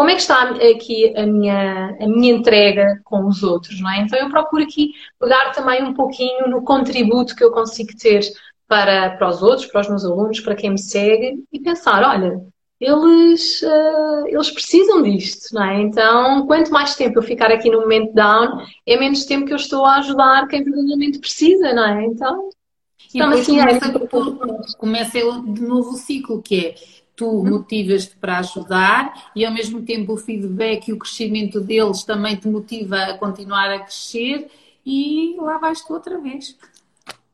como é que está aqui a minha, a minha entrega com os outros, não é? Então eu procuro aqui pegar também um pouquinho no contributo que eu consigo ter para, para os outros, para os meus alunos, para quem me segue e pensar, olha, eles, uh, eles precisam disto, não é? Então, quanto mais tempo eu ficar aqui no momento down, é menos tempo que eu estou a ajudar quem verdadeiramente precisa, não é? Então, então assim, começa, é, começa de novo o ciclo, que é tu motivas-te para ajudar e ao mesmo tempo o feedback e o crescimento deles também te motiva a continuar a crescer e lá vais tu outra vez.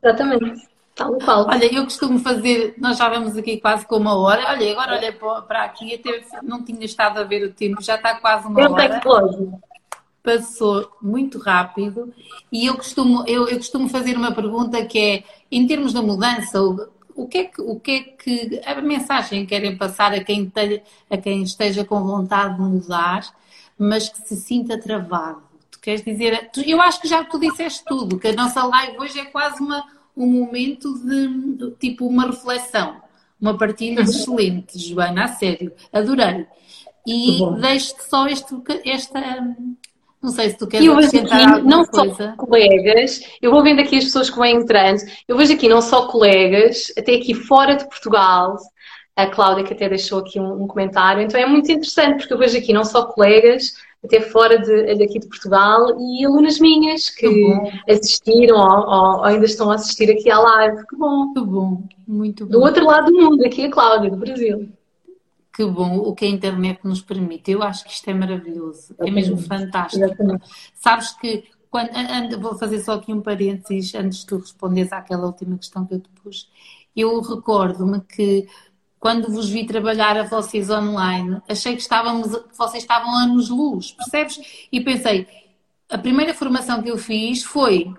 Exatamente. Tal qual. Olha, eu costumo fazer, nós já vamos aqui quase com uma hora. Olha, agora olhei para aqui, até não tinha estado a ver o tempo, já está quase uma eu hora. Tenho Passou muito rápido e eu costumo, eu, eu costumo fazer uma pergunta que é, em termos da mudança, o, que é que, o que, é que a mensagem que querem passar a quem, te, a quem esteja com vontade de mudar, mas que se sinta travado? Tu queres dizer, eu acho que já tu disseste tudo, que a nossa live hoje é quase uma um momento de, tipo uma reflexão, uma partilha uhum. excelente, Joana, a sério, adorei. E deixo-te só este, esta. Não sei se tu queres eu acrescentar aqui, alguma não coisa. Só colegas, eu vou vendo aqui as pessoas que vêm entrando, eu vejo aqui não só colegas, até aqui fora de Portugal, a Cláudia que até deixou aqui um, um, comentário, então é muito interessante porque eu vejo aqui não só colegas, até fora de, daqui de Portugal, e alunas minhas que assistiram ou, ou, ainda estão a assistir aqui à live. Que bom! Que bom, muito bom. Do outro lado do mundo, aqui a Cláudia, do Brasil. Que bom o que a internet nos permite. Eu acho que isto é maravilhoso, é mesmo fantástico. Exatamente. Sabes que quando, vou fazer só aqui um parênteses antes de tu responderes àquela última questão que eu te pus. Eu recordo-me que quando vos vi trabalhar a vocês online, achei que estávamos, vocês estavam anos luz, percebes? E pensei, a primeira formação que eu fiz foi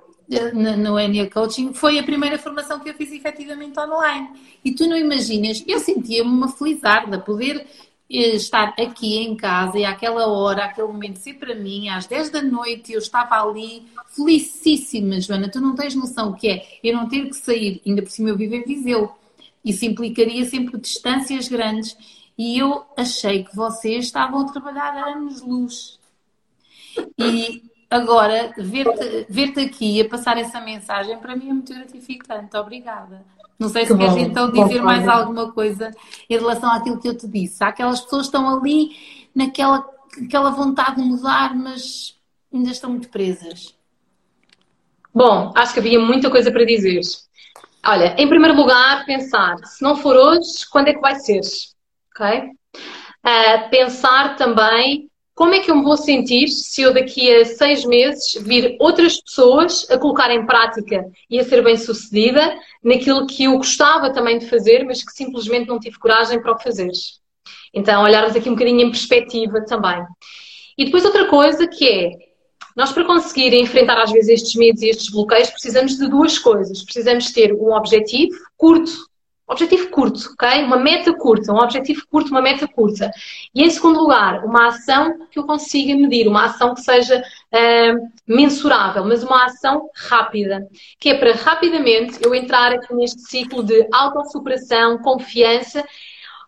no Enia Coaching, foi a primeira formação que eu fiz efetivamente online. E tu não imaginas, eu sentia-me uma felizarda poder eh, estar aqui em casa e àquela hora, aquele momento ser para mim, às 10 da noite, eu estava ali felicíssima, Joana. Tu não tens noção o que é eu não ter que sair, ainda por cima eu vivo em Viseu isso implicaria sempre distâncias grandes. E eu achei que vocês estavam a trabalhar anos-luz. E agora, ver-te ver aqui a passar essa mensagem, para mim é muito gratificante. Obrigada. Não sei se que queres bom, então dizer bom, mais bom. alguma coisa em relação àquilo que eu te disse. Há aquelas pessoas que estão ali naquela aquela vontade de mudar, mas ainda estão muito presas. Bom, acho que havia muita coisa para dizer. Olha, em primeiro lugar, pensar, se não for hoje, quando é que vai ser? Ok? Uh, pensar também como é que eu me vou sentir se eu daqui a seis meses vir outras pessoas a colocar em prática e a ser bem sucedida naquilo que eu gostava também de fazer, mas que simplesmente não tive coragem para o fazer. Então, olharmos aqui um bocadinho em perspectiva também. E depois outra coisa que é nós, para conseguir enfrentar às vezes estes medos e estes bloqueios, precisamos de duas coisas. Precisamos ter um objetivo curto, objetivo curto, ok? Uma meta curta, um objetivo curto, uma meta curta. E em segundo lugar, uma ação que eu consiga medir, uma ação que seja uh, mensurável, mas uma ação rápida, que é para rapidamente eu entrar aqui neste ciclo de autossuperação, confiança, ou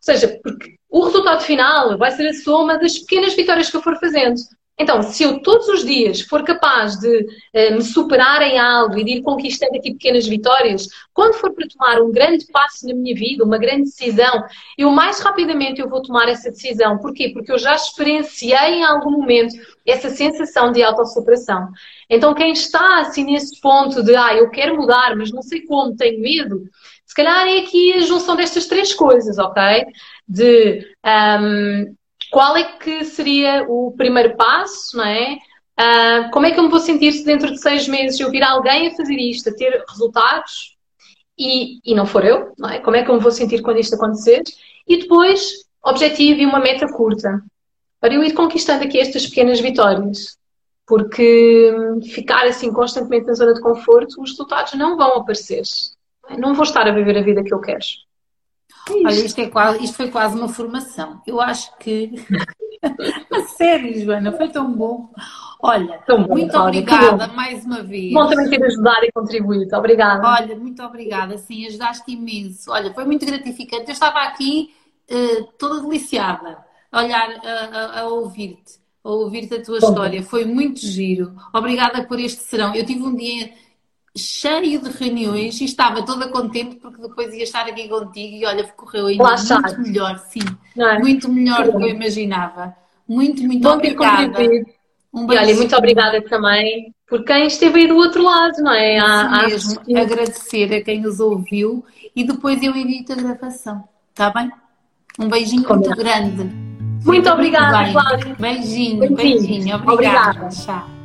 seja, porque o resultado final vai ser a soma das pequenas vitórias que eu for fazendo. Então, se eu todos os dias for capaz de uh, me superar em algo e de ir conquistando aqui pequenas vitórias, quando for para tomar um grande passo na minha vida, uma grande decisão, eu mais rapidamente eu vou tomar essa decisão. Porquê? Porque eu já experienciei em algum momento essa sensação de autossuperação. Então, quem está assim nesse ponto de, ah, eu quero mudar, mas não sei como, tenho medo, se calhar é aqui a junção destas três coisas, ok? De um, qual é que seria o primeiro passo, não é? Uh, como é que eu me vou sentir se dentro de seis meses eu vir alguém a fazer isto, a ter resultados e, e não for eu, não é? Como é que eu me vou sentir quando isto acontecer? E depois, objetivo e uma meta curta, para eu ir conquistando aqui estas pequenas vitórias. Porque ficar assim constantemente na zona de conforto, os resultados não vão aparecer. Não vou estar a viver a vida que eu quero. É Olha, isto, é quase, isto foi quase uma formação. Eu acho que. a sério, Joana, foi tão bom. Olha, bom, muito Cláudia, obrigada mais uma vez. Bom também ter ajudado e contribuído. Obrigada. Olha, muito obrigada. Sim, ajudaste imenso. Olha, foi muito gratificante. Eu estava aqui uh, toda deliciada a olhar, a, a, a ouvir-te, a ouvir-te a tua bom, história. Foi muito giro. Obrigada por este serão. Eu tive um dia cheio de reuniões e estava toda contente porque depois ia estar aqui contigo e olha, correu ainda muito melhor, sim. É? Muito melhor do que eu imaginava. Muito, muito Bom obrigada. Um e olha, muito obrigada também por quem esteve aí do outro lado, não é? Mesmo, agradecer a quem nos ouviu e depois eu edito a gravação, está bem? Um beijinho Como muito é? grande. Muito Fica obrigada, Cláudia. Beijinho, beijinho, beijinho. Obrigada. obrigada. Tchau.